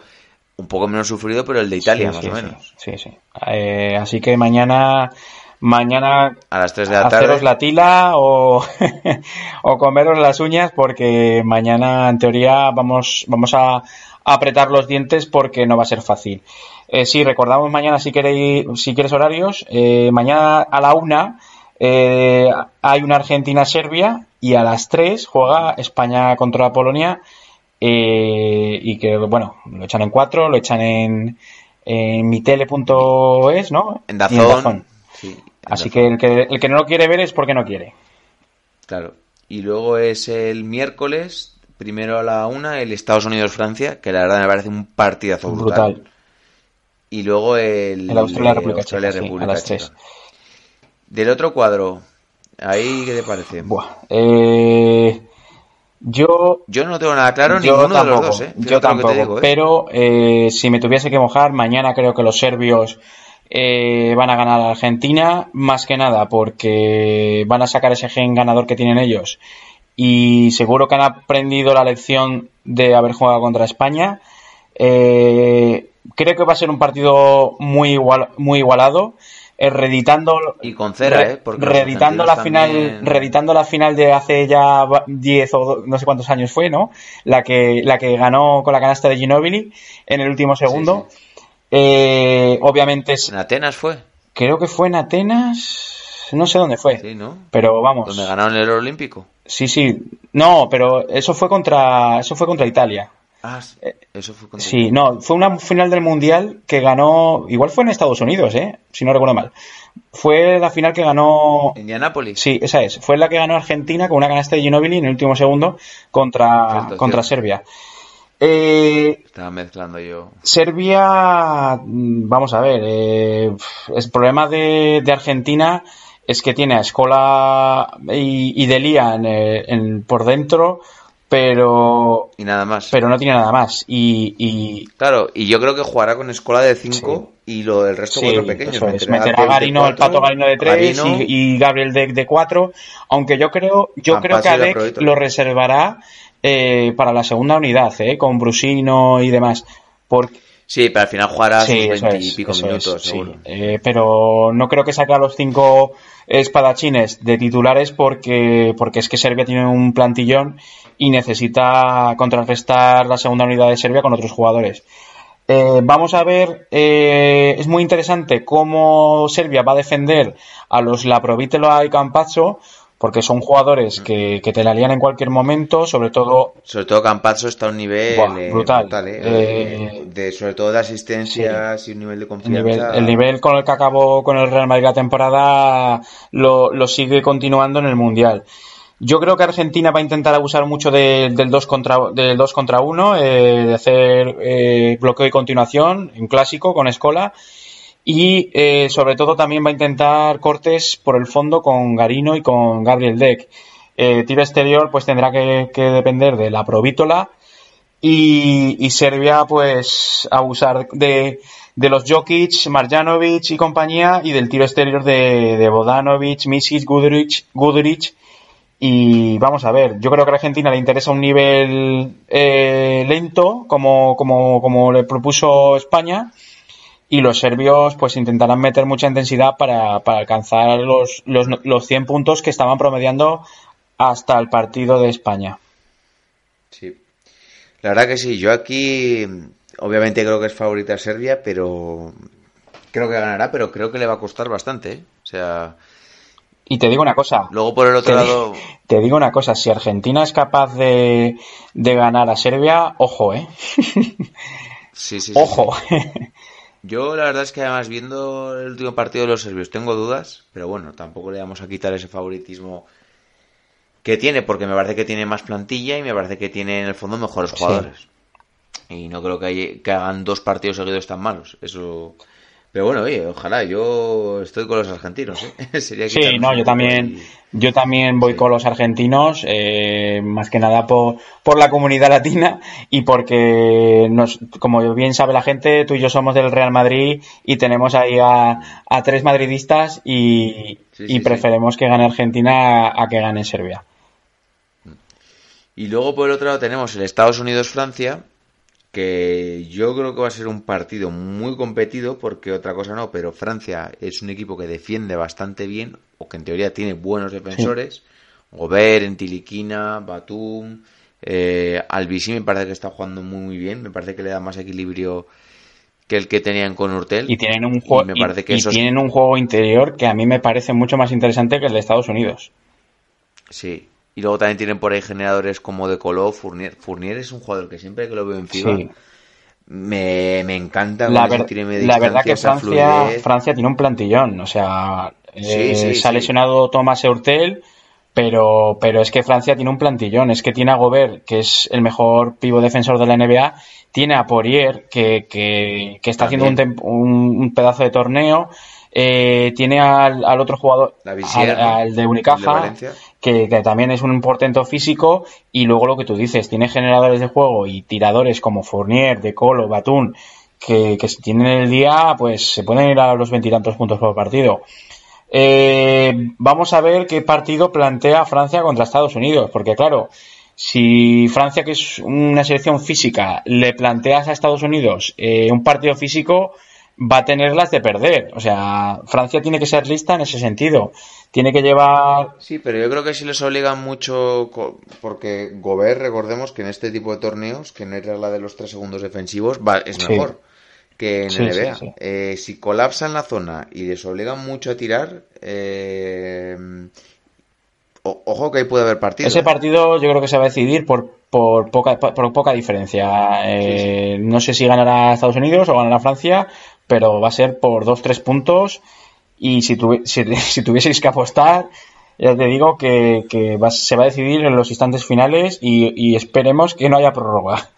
un poco menos sufrido, pero el de Italia, más o menos. Sí, sí. Eh, así que mañana mañana a las 3 de la tarde. haceros la tila o, o comeros las uñas porque mañana en teoría vamos, vamos a apretar los dientes porque no va a ser fácil. Eh, sí, recordamos mañana si queréis, si quieres horarios, eh, mañana a la una eh, hay una Argentina-Serbia y a las 3 juega España contra Polonia eh, y que, bueno, lo echan en 4, lo echan en, en mitele.es, ¿no? En Dazón. Sí, en Así Dazón. que el, que el que no lo quiere ver es porque no quiere. Claro. Y luego es el miércoles, primero a la una, el Estados Unidos-Francia, que la verdad me parece un partidazo brutal. Brutal. Y luego el, El Australia-República eh, Checa, sí, República a las Checa. tres. Del otro cuadro, ahí, ¿qué te parece? Buah. Eh, yo Yo no tengo nada claro, Yo ninguno de tampoco, los dos, ¿eh? yo tampoco. te digo, ¿eh? Pero eh, si me tuviese que mojar, mañana creo que los serbios eh, van a ganar a Argentina, más que nada porque van a sacar ese gen ganador que tienen ellos. Y seguro que han aprendido la lección de haber jugado contra España. Eh, creo que va a ser un partido muy igual, muy igualado. eh, reeditando Y con cera, re- ¿eh? Porque reeditando la final también- reeditando la final de hace ya va- 10 o no sé cuántos años fue no la que la que ganó con la canasta de Ginobili en el último segundo Eh, obviamente es- En Atenas fue, creo que fue en Atenas no sé dónde fue sí, ¿no? pero vamos Donde ganaron el oro olímpico. sí sí no pero eso fue contra eso fue contra Italia Ah, sí, eso fue Eh, Sí, no, fue una final del Mundial que ganó, igual fue en Estados Unidos, ¿eh? Si no recuerdo mal. Fue la final que ganó, Indianápolis. sí, esa es, fue la que ganó Argentina con una canasta de Ginobili en el último segundo contra, Cierto, contra. Serbia. Eh, Estaba mezclando yo. Serbia, mm, vamos a ver, eh, el problema de, de Argentina es que tiene a Escola y, y Delia en, eh, en- por dentro, pero, Y nada más. pero no tiene nada más. Y, y, Claro, y yo creo que jugará con escola de 5 y lo del resto Sí, cuatro pequeños. eso es. Meterá a Garino, el pato Garino de 3 Garino, y, y Gabriel de, de 4. Aunque yo creo, yo creo que y Aproveito. lo reservará eh, para la segunda unidad, eh, con Brusino y demás. Porque, Sí, pero al final jugará sí, sus eso 20 y es, pico eso minutos, es, sí. seguro. Eh, pero no creo que saque a los cinco espadachines de titulares porque, porque es que Serbia tiene un plantillón y necesita contrarrestar la segunda unidad de Serbia con otros jugadores. Eh, vamos a ver, eh, es muy interesante cómo Serbia va a defender a los Laprovitelo y Campazzo, porque son jugadores que, que te la lían en cualquier momento, sobre todo Sobre todo Campazzo está a un nivel Buah, eh, brutal. ¿eh? Eh, de, sobre todo de asistencias y un nivel de el confianza. nivel, el nivel con el que acabó con el Real Madrid la temporada lo, lo sigue continuando en el Mundial. Yo creo que Argentina va a intentar abusar mucho de- del 2 contra, del 2 contra 1, eh, de hacer eh, bloqueo y continuación, un clásico con Escola. Y eh, sobre todo también va a intentar cortes por el fondo con Garino y con Gabriel Deck. Eh, tiro exterior pues tendrá que, que depender de la Provítola. Y, y Serbia pues abusar de, de los Jokic, Marjanovic y compañía y del tiro exterior de, de Bodanovic, Misic, Guduric, Guduric y vamos a ver, yo creo que a Argentina le interesa un nivel eh, lento como, como, como le propuso España y los serbios pues intentarán meter mucha intensidad para, para alcanzar los, los, los 100 puntos que estaban promediando hasta el partido de España. Sí. La verdad que sí, yo aquí obviamente creo que es favorita Serbia, pero creo que ganará, pero creo que le va a costar bastante, ¿eh? O sea, Y te digo una cosa, luego por el otro Te, lado, te digo una cosa, si Argentina es capaz de, de ganar a Serbia, ojo, ¿eh? sí, sí, sí, ojo. sí. Yo la verdad es que además viendo el último partido de los serbios tengo dudas, pero bueno, tampoco le vamos a quitar ese favoritismo que tiene, porque me parece que tiene más plantilla y me parece que tiene en el fondo mejores Sí. jugadores. Y no creo que, hay- que hagan dos partidos seguidos tan malos. Eso. Pero bueno, oye, ojalá. Yo estoy con los argentinos. ¿eh? Sería Sí, no, yo también, yo también voy Sí. con los argentinos, eh, más que nada por, por la comunidad latina y porque, nos, como bien sabe la gente, tú y yo somos del Real Madrid y tenemos ahí a, a tres madridistas y, Sí, y sí, sí. preferimos que gane Argentina a, a que gane Serbia. Y luego por el otro lado tenemos el Estados Unidos-Francia. Que yo creo que va a ser un partido muy competido, porque otra cosa no, pero Francia es un equipo que defiende bastante bien, o que en teoría tiene buenos defensores. Gobert, Entiliquina, Batum, eh, Albisi me parece que está jugando muy, muy bien, me parece que le da más equilibrio que el que tenían con Urtel. Y tienen un juego, me parece que y esos- tienen un juego interior que a mí me parece mucho más interesante que el de Estados Unidos. Sí. Y luego también tienen por ahí generadores como de Colo, Fournier. Fournier es un jugador que siempre que lo veo en FIBA Sí. me, me encanta La, ver- la verdad que Francia. Francia tiene un plantillón, o sea, eh, sí, se ha lesionado Thomas Eurtel, pero, pero es que Francia tiene un plantillón, es que tiene a Gobert, que es el mejor pivo defensor de la NBA, tiene a Poirier, que, que, que está haciendo un, un- un pedazo de torneo, eh, tiene al, al otro jugador, al, de Unicaja. Que, también es un portento físico, y luego lo que tú dices, tiene generadores de juego y tiradores como Fournier, De Colo, Batum, que, que si tienen el día, pues se pueden ir a los veintitantos puntos por partido. Eh, vamos a ver qué partido plantea Francia contra Estados Unidos, porque claro, si Francia, que es una selección física, le planteas a Estados Unidos eh, un partido físico, va a tenerlas de perder. O sea, Francia tiene que ser lista en ese sentido. Tiene que llevar Sí, pero yo creo que sí les obligan mucho, porque Gobert, recordemos que en este tipo de torneos, que no hay regla de los tres segundos defensivos, va, es Sí. mejor que en Sí, NBA. sí. Eh, si colapsan la zona y les obligan mucho a tirar, eh, o- ojo que ahí puede haber partido. Ese ¿eh? partido yo creo que se va a decidir por, por, poca, por poca diferencia. Eh, No sé si ganará Estados Unidos o ganará Francia, pero va a ser por dos, tres puntos. Y si, tuvi- si, si tuvieseis que apostar, ya te digo que, que va- se va a decidir en los instantes finales y, y esperemos que no haya prórroga.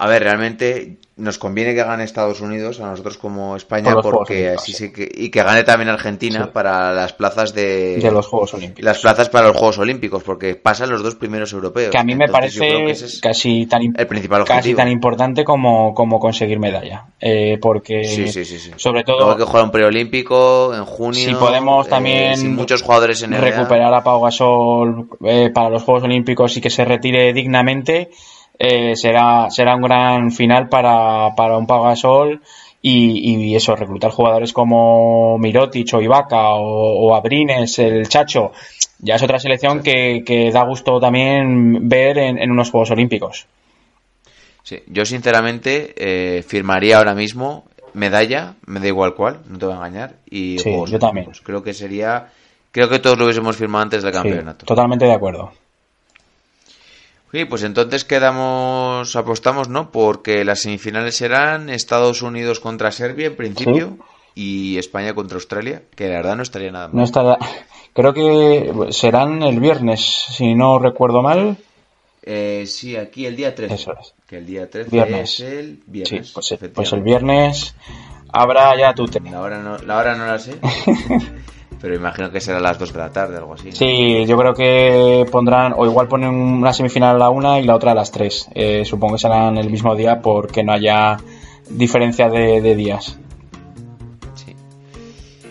A ver, realmente nos conviene que gane Estados Unidos a nosotros como España Por porque así sí. que, y que gane también Argentina Sí. para las plazas de, de los Juegos Olímpicos. las plazas para los Juegos Olímpicos porque pasan los dos primeros europeos. Que a mí me Entonces, parece es casi tan, el principal casi tan importante como, como conseguir medalla. Eh, porque Sí, sí, sí, sí. sobre Luego todo hay que jugar un preolímpico en junio. Si podemos eh, también sin muchos jugadores en NBA. recuperar a Pau Gasol eh, para los Juegos Olímpicos y que se retire dignamente, eh, será, será un gran final para, para un Pau Gasol y, y eso, reclutar jugadores como Mirotic o Ibaka o, o Abrines, el Chacho, ya es otra selección que, que da gusto también ver en, en unos Juegos Olímpicos. Sí, yo sinceramente eh, firmaría ahora mismo medalla, me da igual cuál, no te voy a engañar. Y Sí, Juegos yo también. Creo que sería. Creo que todos lo hubiésemos firmado antes del Sí, campeonato. totalmente de acuerdo. Sí, pues entonces quedamos, apostamos, ¿no? Porque las semifinales serán Estados Unidos contra Serbia en principio y España contra Australia, que la verdad no estaría nada mal. No estará, creo que serán el viernes, si no recuerdo mal. Eh, sí, aquí el día 13. Eso es. Que el día 13 Viernes. es el viernes. Sí, pues, pues el viernes habrá ya tu La hora no la, hora no la sé, pero imagino que será a las 2 de la tarde, algo así. ¿no? Sí, yo creo que pondrán, o igual ponen una semifinal a la una y la otra a las tres. Eh, supongo que serán el mismo día porque no haya diferencia de, de días. Sí.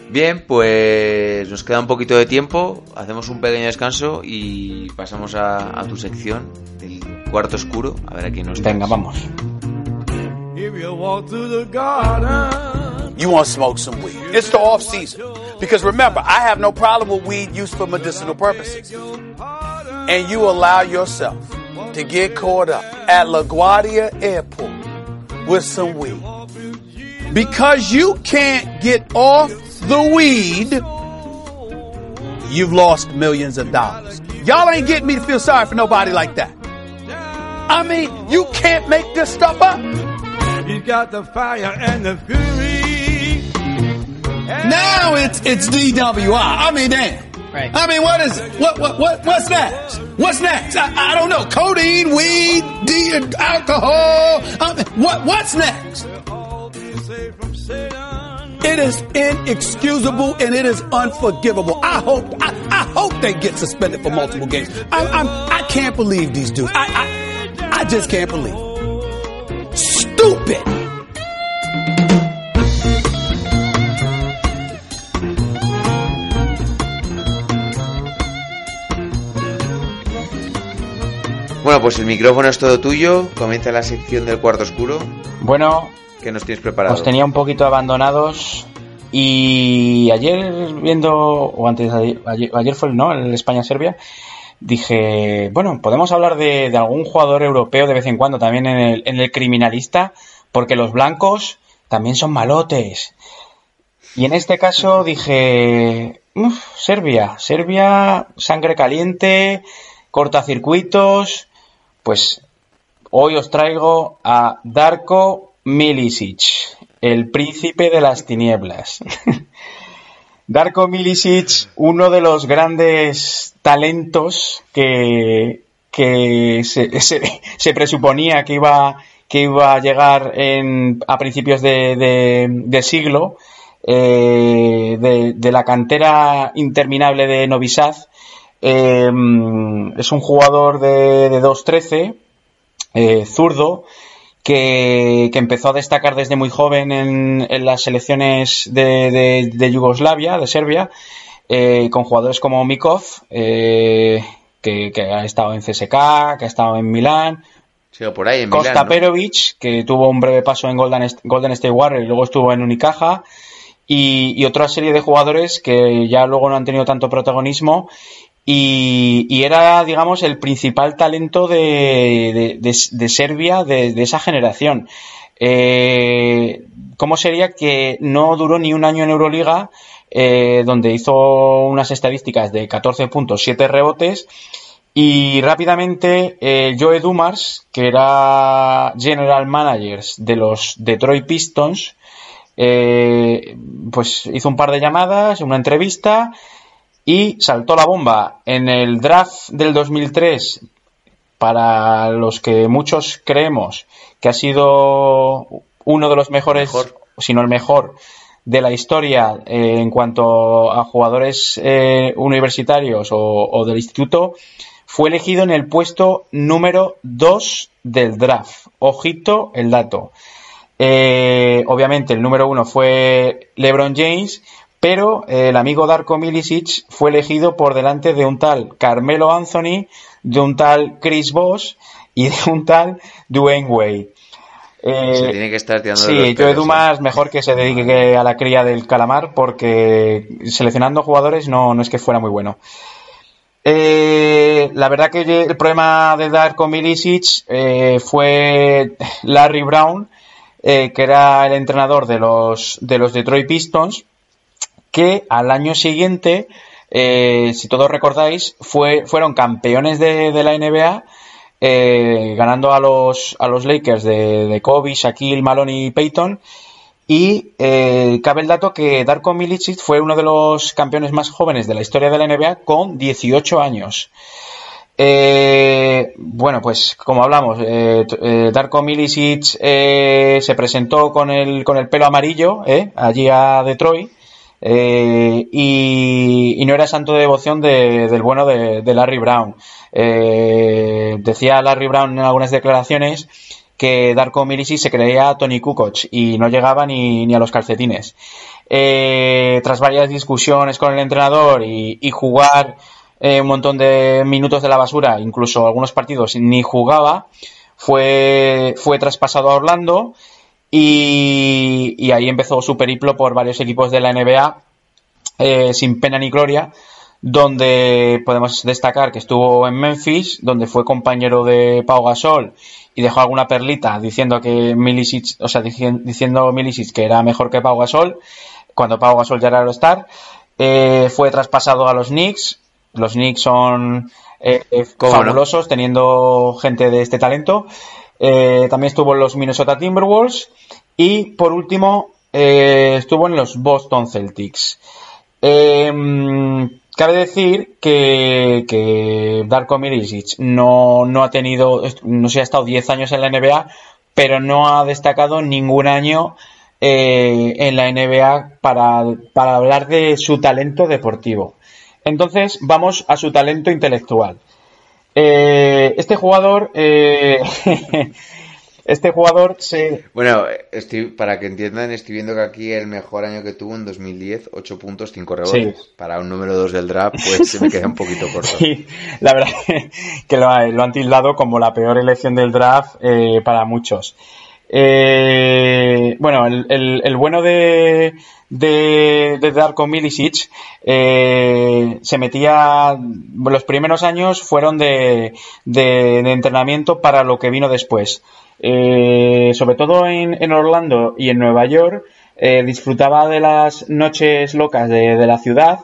Bien, pues nos queda un poquito de tiempo, hacemos un pequeño descanso y pasamos a, a tu sección del cuarto oscuro, a ver aquí nos Venga, vamos. If you walk through the garden, You want to smoke some weed. It's the off season. Because remember, I have no problem with weed used for medicinal purposes. And you allow yourself to get caught up at LaGuardia Airport with some weed. Because you can't get off the weed, you've lost millions of dollars. Y'all ain't getting me to feel sorry for nobody like that. I mean, you can't make this stuff up. he's got the fire and the fury. Now it's it's DWI. I mean, damn. Right. I mean, what is it? What what what what's next? What's next? I, I don't know. Codeine, weed, D, alcohol. I mean, what what's next? All be saved from Satan. It is inexcusable and it is unforgivable. I hope I, I hope they get suspended for multiple games. I, I'm I can't believe these dudes. I I, I just can't believe. it. Stupid. Bueno, pues el micrófono es todo tuyo. Comienza la sección del cuarto oscuro. Bueno, que nos tienes preparado. Os tenía un poquito abandonados y ayer viendo, o antes ayer, ayer fue ¿no? el España-Serbia, dije, bueno, podemos hablar de, algún jugador europeo de vez en cuando también en el, en el criminalista, porque los blancos también son malotes. Y en este caso dije, Serbia, Serbia, sangre caliente, cortacircuitos, pues hoy os traigo a Darko Milicic, el príncipe de las tinieblas. Darko Milicic, uno de los grandes talentos que, se, presuponía que iba, que iba a llegar a principios de, siglo, eh, de, la cantera interminable de Novi Sad. Eh, es un jugador de, de 2-13, eh, zurdo, que, empezó a destacar desde muy joven en, las selecciones de, Yugoslavia, de Serbia, eh, con jugadores como Mikov, eh, que, ha estado en CSK, que ha estado en Milán. por ahí, Costa Perovic, que tuvo un breve paso en Golden, Golden State Warriors y luego estuvo en Unicaja. y, otra serie de jugadores que ya luego no han tenido tanto protagonismo y, era, digamos, el principal talento de, Serbia de, esa generación. Eh, ¿Cómo sería que no duró ni un año en Euroliga, eh, donde hizo unas estadísticas de 14 puntos, 7 rebotes? Y rápidamente, eh, Joe Dumars, que era General Manager de los Detroit Pistons, pues hizo un par de llamadas, una entrevista y saltó la bomba en el draft del 2003 para los que muchos creemos que ha sido uno de los mejores, si no el mejor, de la historia eh, en cuanto a jugadores eh, universitarios o, del instituto, fue elegido en el puesto número 2 del draft. Ojito el dato. Eh, obviamente el número 1 fue LeBron James, pero eh, el amigo Darko Milicic fue elegido por delante de un tal Carmelo Anthony, de un tal Chris Bosh y de un tal Dwayne Wade. Eh, se tiene que estar tirando Sí, Joe Dumas mejor que se dedique a la cría del calamar porque seleccionando jugadores no, no es que fuera muy bueno. Eh, la verdad que el problema de Darko Milicic fue Larry Brown, que era el entrenador de los, de los Detroit Pistons, que al año siguiente, eh, si todos recordáis, fue, fueron campeones de, la NBA, eh, ganando a los, a los Lakers de, Kobe, Shaquille, Malone y Peyton. Y eh, cabe el dato que Darko Milicic fue uno de los campeones más jóvenes de la historia de la NBA con 18 años. bueno, pues como hablamos, Darko Milicic se presentó con el, con el pelo amarillo allí a Detroit eh, y, no era santo de devoción del bueno de, Larry Brown. Eh, decía Larry Brown en algunas declaraciones que Darko Milicic se creía Tony Kukoc y no llegaba ni, a los calcetines. Eh, tras varias discusiones con el entrenador y, jugar un montón de minutos de la basura, incluso algunos partidos ni jugaba, fue, fue traspasado a Orlando y, ahí empezó su periplo por varios equipos de la NBA eh, sin pena ni gloria, donde podemos destacar que estuvo en Memphis, donde fue compañero de Pau Gasol y dejó alguna perlita diciendo que Milicic, o sea, diciendo Milicic que era mejor que Pau Gasol, cuando Pau Gasol ya era el star. Eh, fue traspasado a los Knicks. Los Knicks son eh, fabulosos teniendo gente de este talento. Eh, también estuvo en los Minnesota Timberwolves. Y por último, eh, estuvo en los Boston Celtics. Em, cabe decir que, que Darko no, no ha tenido, no sé, ha estado 10 años en la NBA, pero no ha destacado ningún año eh, en la NBA para, para hablar de su talento deportivo. Entonces, vamos a su talento intelectual. Este jugador este jugador se... Bueno, estoy, para que entiendan, estoy viendo que aquí el mejor año que tuvo en 2010, 8 puntos, 5 rebotes. Para un número 2 del draft, pues se me queda un poquito corto. Sí, la verdad que lo, han tildado como la peor elección del draft eh, para muchos. Eh, bueno, el, bueno de, de, de Darko Milicic eh, se metía. Los primeros años fueron de, de, entrenamiento para lo que vino después. Eh, sobre todo en, en, Orlando y en Nueva York, eh, disfrutaba de las noches locas de, de la ciudad.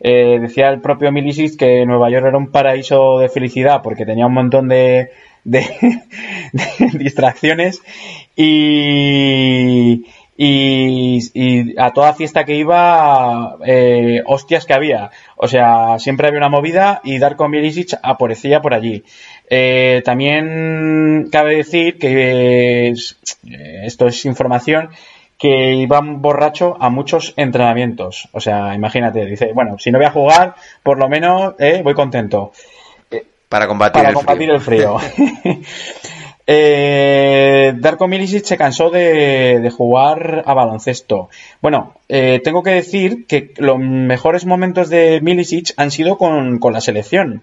Eh, decía el propio Milicic que Nueva York era un paraíso de felicidad porque tenía un montón de, de, distracciones y, y, a toda fiesta que iba, eh, hostias que había. O sea, siempre había una movida y Darko Milicic aparecía por allí. Eh, también cabe decir que esto es información que iba borracho a muchos entrenamientos. O sea, imagínate, dice, bueno, si no voy a jugar, por lo menos eh, voy contento. Para combatir, el, combatir el frío. eh, Darko Milicic se cansó de, jugar a baloncesto. Bueno, eh, tengo que decir que los mejores momentos de Milicic han sido con, la selección.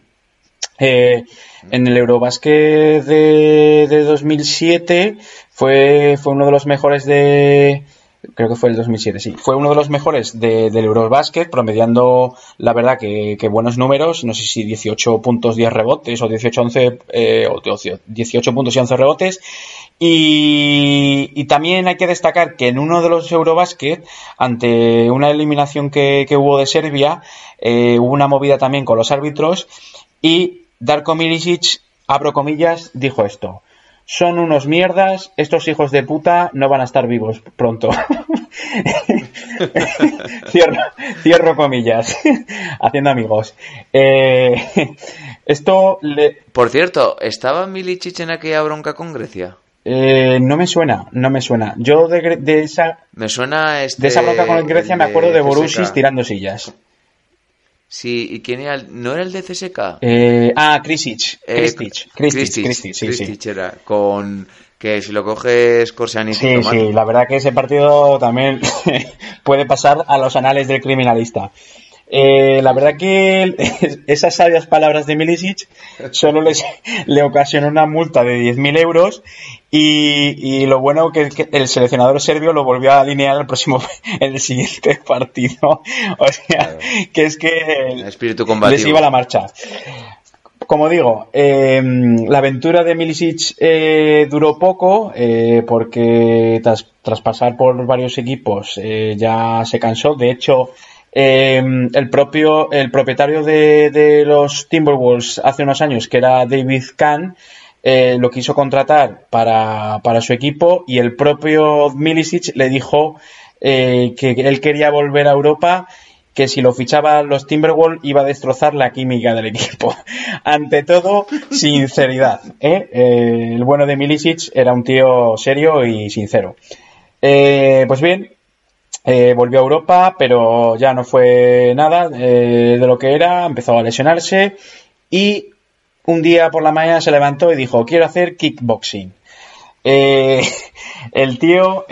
Eh, en el Eurobasket de, de 2007 fue, fue uno de los mejores de, creo que fue el 2007, sí. Fue uno de los mejores de, del Eurobasket, promediando, la verdad, que, buenos números. No sé si 18 puntos, 10 rebotes, o 18, 11, eh, o 18 puntos y 11 rebotes. Y, también hay que destacar que en uno de los Eurobasket, ante una eliminación que, hubo de Serbia, eh, hubo una movida también con los árbitros y Darko Milicic, abro comillas, dijo esto son unos mierdas, estos hijos de puta no van a estar vivos pronto. cierro, cierro, comillas, haciendo amigos. Eh, esto le... Por cierto, ¿estaba Milicic en aquella bronca con Grecia? Eh, no me suena, no me suena. Yo de, esa... Me suena este... De esa bronca con Grecia me acuerdo de Borussis tirando sillas. Sí, ¿y quién era? ¿No era el de CSK? Eh, ah, Krisic. Eh, Krisic. sí, era. Con que si lo coges Corsiani Sí, sí, la verdad que ese partido también puede pasar a los anales del criminalista. Eh, la verdad que esas sabias palabras de Milicic solo les, le ocasionó una multa de 10.000 euros y, lo bueno que, que el seleccionador serbio lo volvió a alinear el próximo en el siguiente partido. O sea, que es que el espíritu combativo. les iba la marcha. Como digo, em, la aventura de Milicic eh, duró poco eh, porque tras, tras, pasar por varios equipos ya se cansó. De hecho, Em, el propio, el propietario de, los Timberwolves hace unos años, que era David Kahn, eh, lo quiso contratar para, su equipo y el propio Milicic le dijo eh, que él quería volver a Europa que si lo fichaba los Timberwolves iba a destrozar la química del equipo. Ante todo, sinceridad. ¿eh? el bueno de Milicic era un tío serio y sincero. pues bien, eh, volvió a Europa, pero ya no fue nada eh, de lo que era, empezó a lesionarse y un día por la mañana se levantó y dijo, quiero hacer kickboxing. Eh, el tío,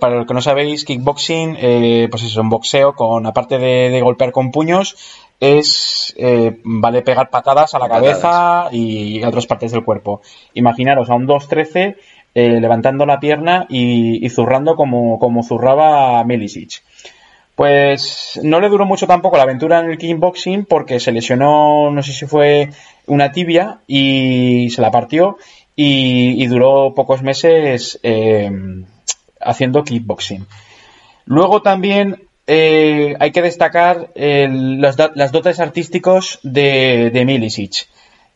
para los que no sabéis, kickboxing, pues es un boxeo con, aparte de, golpear con puños, es, vale pegar patadas a la cabeza y a otras partes del cuerpo. Imaginaros a un 2-13 eh, levantando la pierna y, zurrando como, como zurraba Milicic. Pues no le duró mucho tampoco la aventura en el kickboxing porque se lesionó, no sé si fue una tibia y se la partió y, duró pocos meses eh, haciendo kickboxing. Luego también eh, hay que destacar las dotes artísticos de, de Milicic.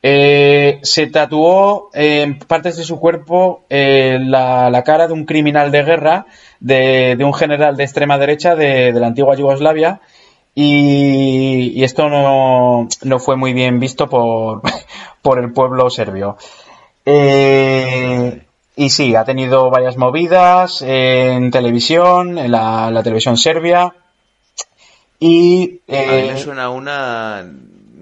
Eh, se tatuó en partes de su cuerpo eh, la, cara de un criminal de guerra, de, un general de extrema derecha de, la antigua Yugoslavia. Y, esto no, fue muy bien visto por, por el pueblo serbio. Eh, y sí, ha tenido varias movidas en televisión, en la, televisión serbia. Y.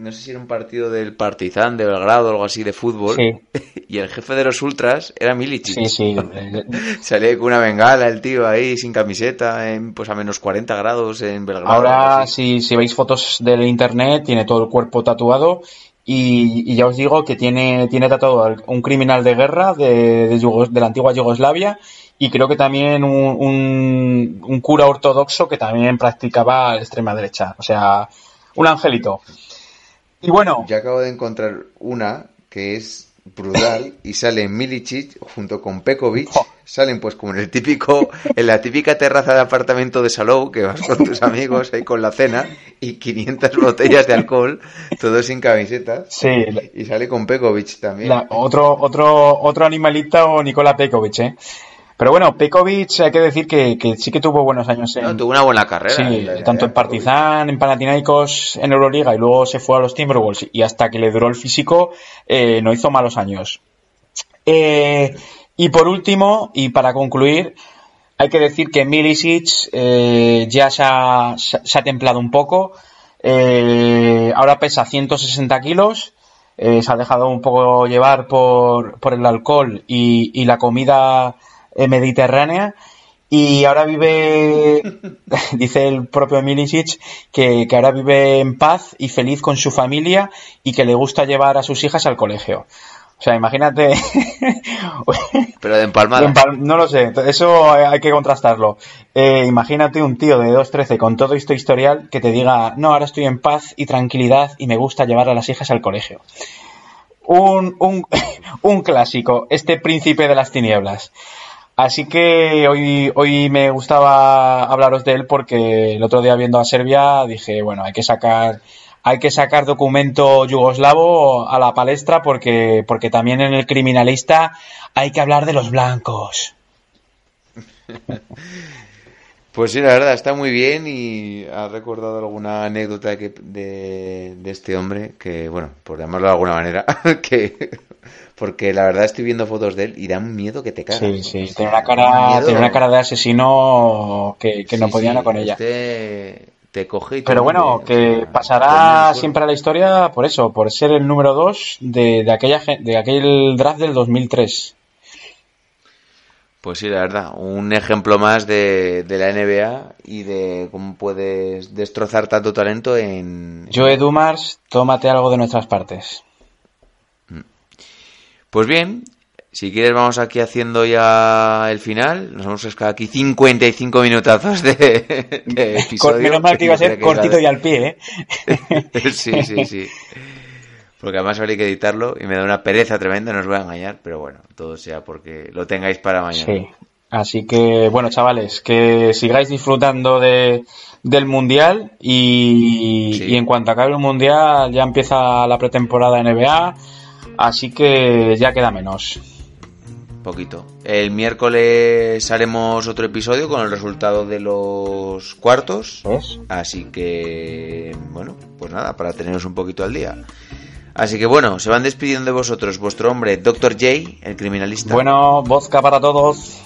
no sé si era un partido del Partizan de Belgrado o algo así de fútbol, y el jefe de los ultras era Milicic. Sí, sí. Salía con una bengala el tío ahí sin camiseta, en, pues a menos 40 grados en Belgrado. Ahora, si, si veis fotos del internet, tiene todo el cuerpo tatuado y, ya os digo que tiene, tiene tratado un criminal de guerra de, de, la antigua Yugoslavia y creo que también un, un, cura ortodoxo que también practicaba la extrema derecha. O sea, un angelito. Y bueno. Ya acabo de encontrar una que es brutal y sale Milicic junto con Pekovic. Salen pues como en el típico en la típica terraza de apartamento de Salou que vas con tus amigos ahí con la cena y 500 botellas de alcohol todos sin camisetas. Sí y sale con Pekovic también. otro otro otro animalista o Nicola Pekovic eh pero bueno, Pekovic hay que decir que, sí que tuvo buenos años. En, tuvo una buena carrera. Sí, tanto en Partizan, en Panathinaikos, en Euroliga y luego se fue a los Timberwolves y hasta que le duró el físico eh, no hizo malos años. Eh, y por último, y para concluir, hay que decir que Milicic eh, ya se ha, templado un poco. ahora pesa 160 kilos. se ha dejado un poco llevar por, el alcohol y la comida eh, mediterránea y ahora vive, dice el propio Milicic, que, ahora vive en paz y feliz con su familia y que le gusta llevar a sus hijas al colegio. O sea, imagínate. Pero de empalmada. no lo sé, eso hay que contrastarlo. Eh, imagínate un tío de 2.13 con todo este historial que te diga, no, ahora estoy en paz y tranquilidad y me gusta llevar a las hijas al colegio. Un, un, un clásico, este príncipe de las tinieblas. Así que hoy, hoy me gustaba hablaros de él porque el otro día viendo a Serbia dije, bueno, hay que sacar, hay que sacar documento yugoslavo a la palestra porque, porque también en el criminalista hay que hablar de los blancos. Pues sí, la verdad, está muy bien y ha recordado alguna anécdota de, de, este hombre que, bueno, por llamarlo de alguna manera, que porque la verdad estoy viendo fotos de él y da un miedo que te cagas. Sí, sí, tiene una cara, tiene una cara de asesino que, no podía con ella. Este te coge y Pero bueno, que pasará siempre a la historia por eso, por ser el número 2 de, de, aquella, de aquel draft del 2003. Pues sí, la verdad, un ejemplo más de, de, la NBA y de cómo puedes destrozar tanto talento en... Joe Dumars, tómate algo de nuestras partes. Pues bien, si quieres vamos aquí haciendo ya el final. Nos hemos escapado aquí 55 minutazos de, de episodio. Menos mal que iba a ser cortito y al pie, ¿eh? sí, sí, sí. Porque además habría que editarlo y me da una pereza tremenda, no os voy a engañar, pero bueno, todo sea porque lo tengáis para mañana. Sí. Así que, bueno, chavales, que sigáis disfrutando de, del Mundial y, y en cuanto acabe el Mundial ya empieza la pretemporada NBA Así que ya queda menos. Poquito. El miércoles haremos otro episodio con el resultado de los cuartos. Así que, bueno, pues nada, para teneros un poquito al día. Así que bueno, se van despidiendo de vosotros vuestro hombre, Dr. J, el criminalista. Bueno, vodka para todos.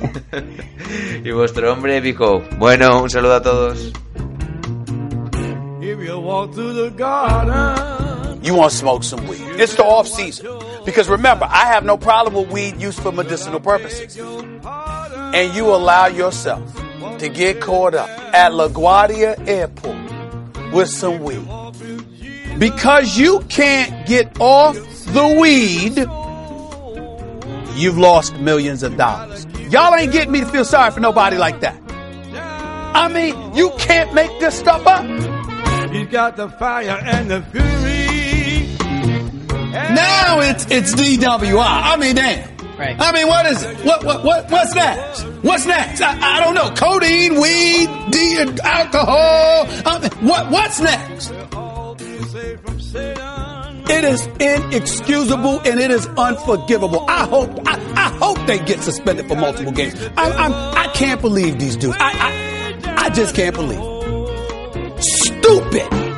y vuestro hombre, Vico. Bueno, un saludo a todos. you want to smoke some weed. It's the off season. Because remember, I have no problem with weed used for medicinal purposes. And you allow yourself to get caught up at LaGuardia Airport with some weed. Because you can't get off the weed, you've lost millions of dollars. Y'all ain't getting me to feel sorry for nobody like that. I mean, you can't make this stuff up. You got the fire and the fury. Now it's it's DWI. I mean, damn. Right. I mean, what is it? What what what what's next? What's next? I, I don't know. Codeine, weed, de- alcohol. I mean, what what's next? It is inexcusable and it is unforgivable. I hope I, I hope they get suspended for multiple games. I, I'm I can't believe these dudes. I I, I just can't believe. Stupid.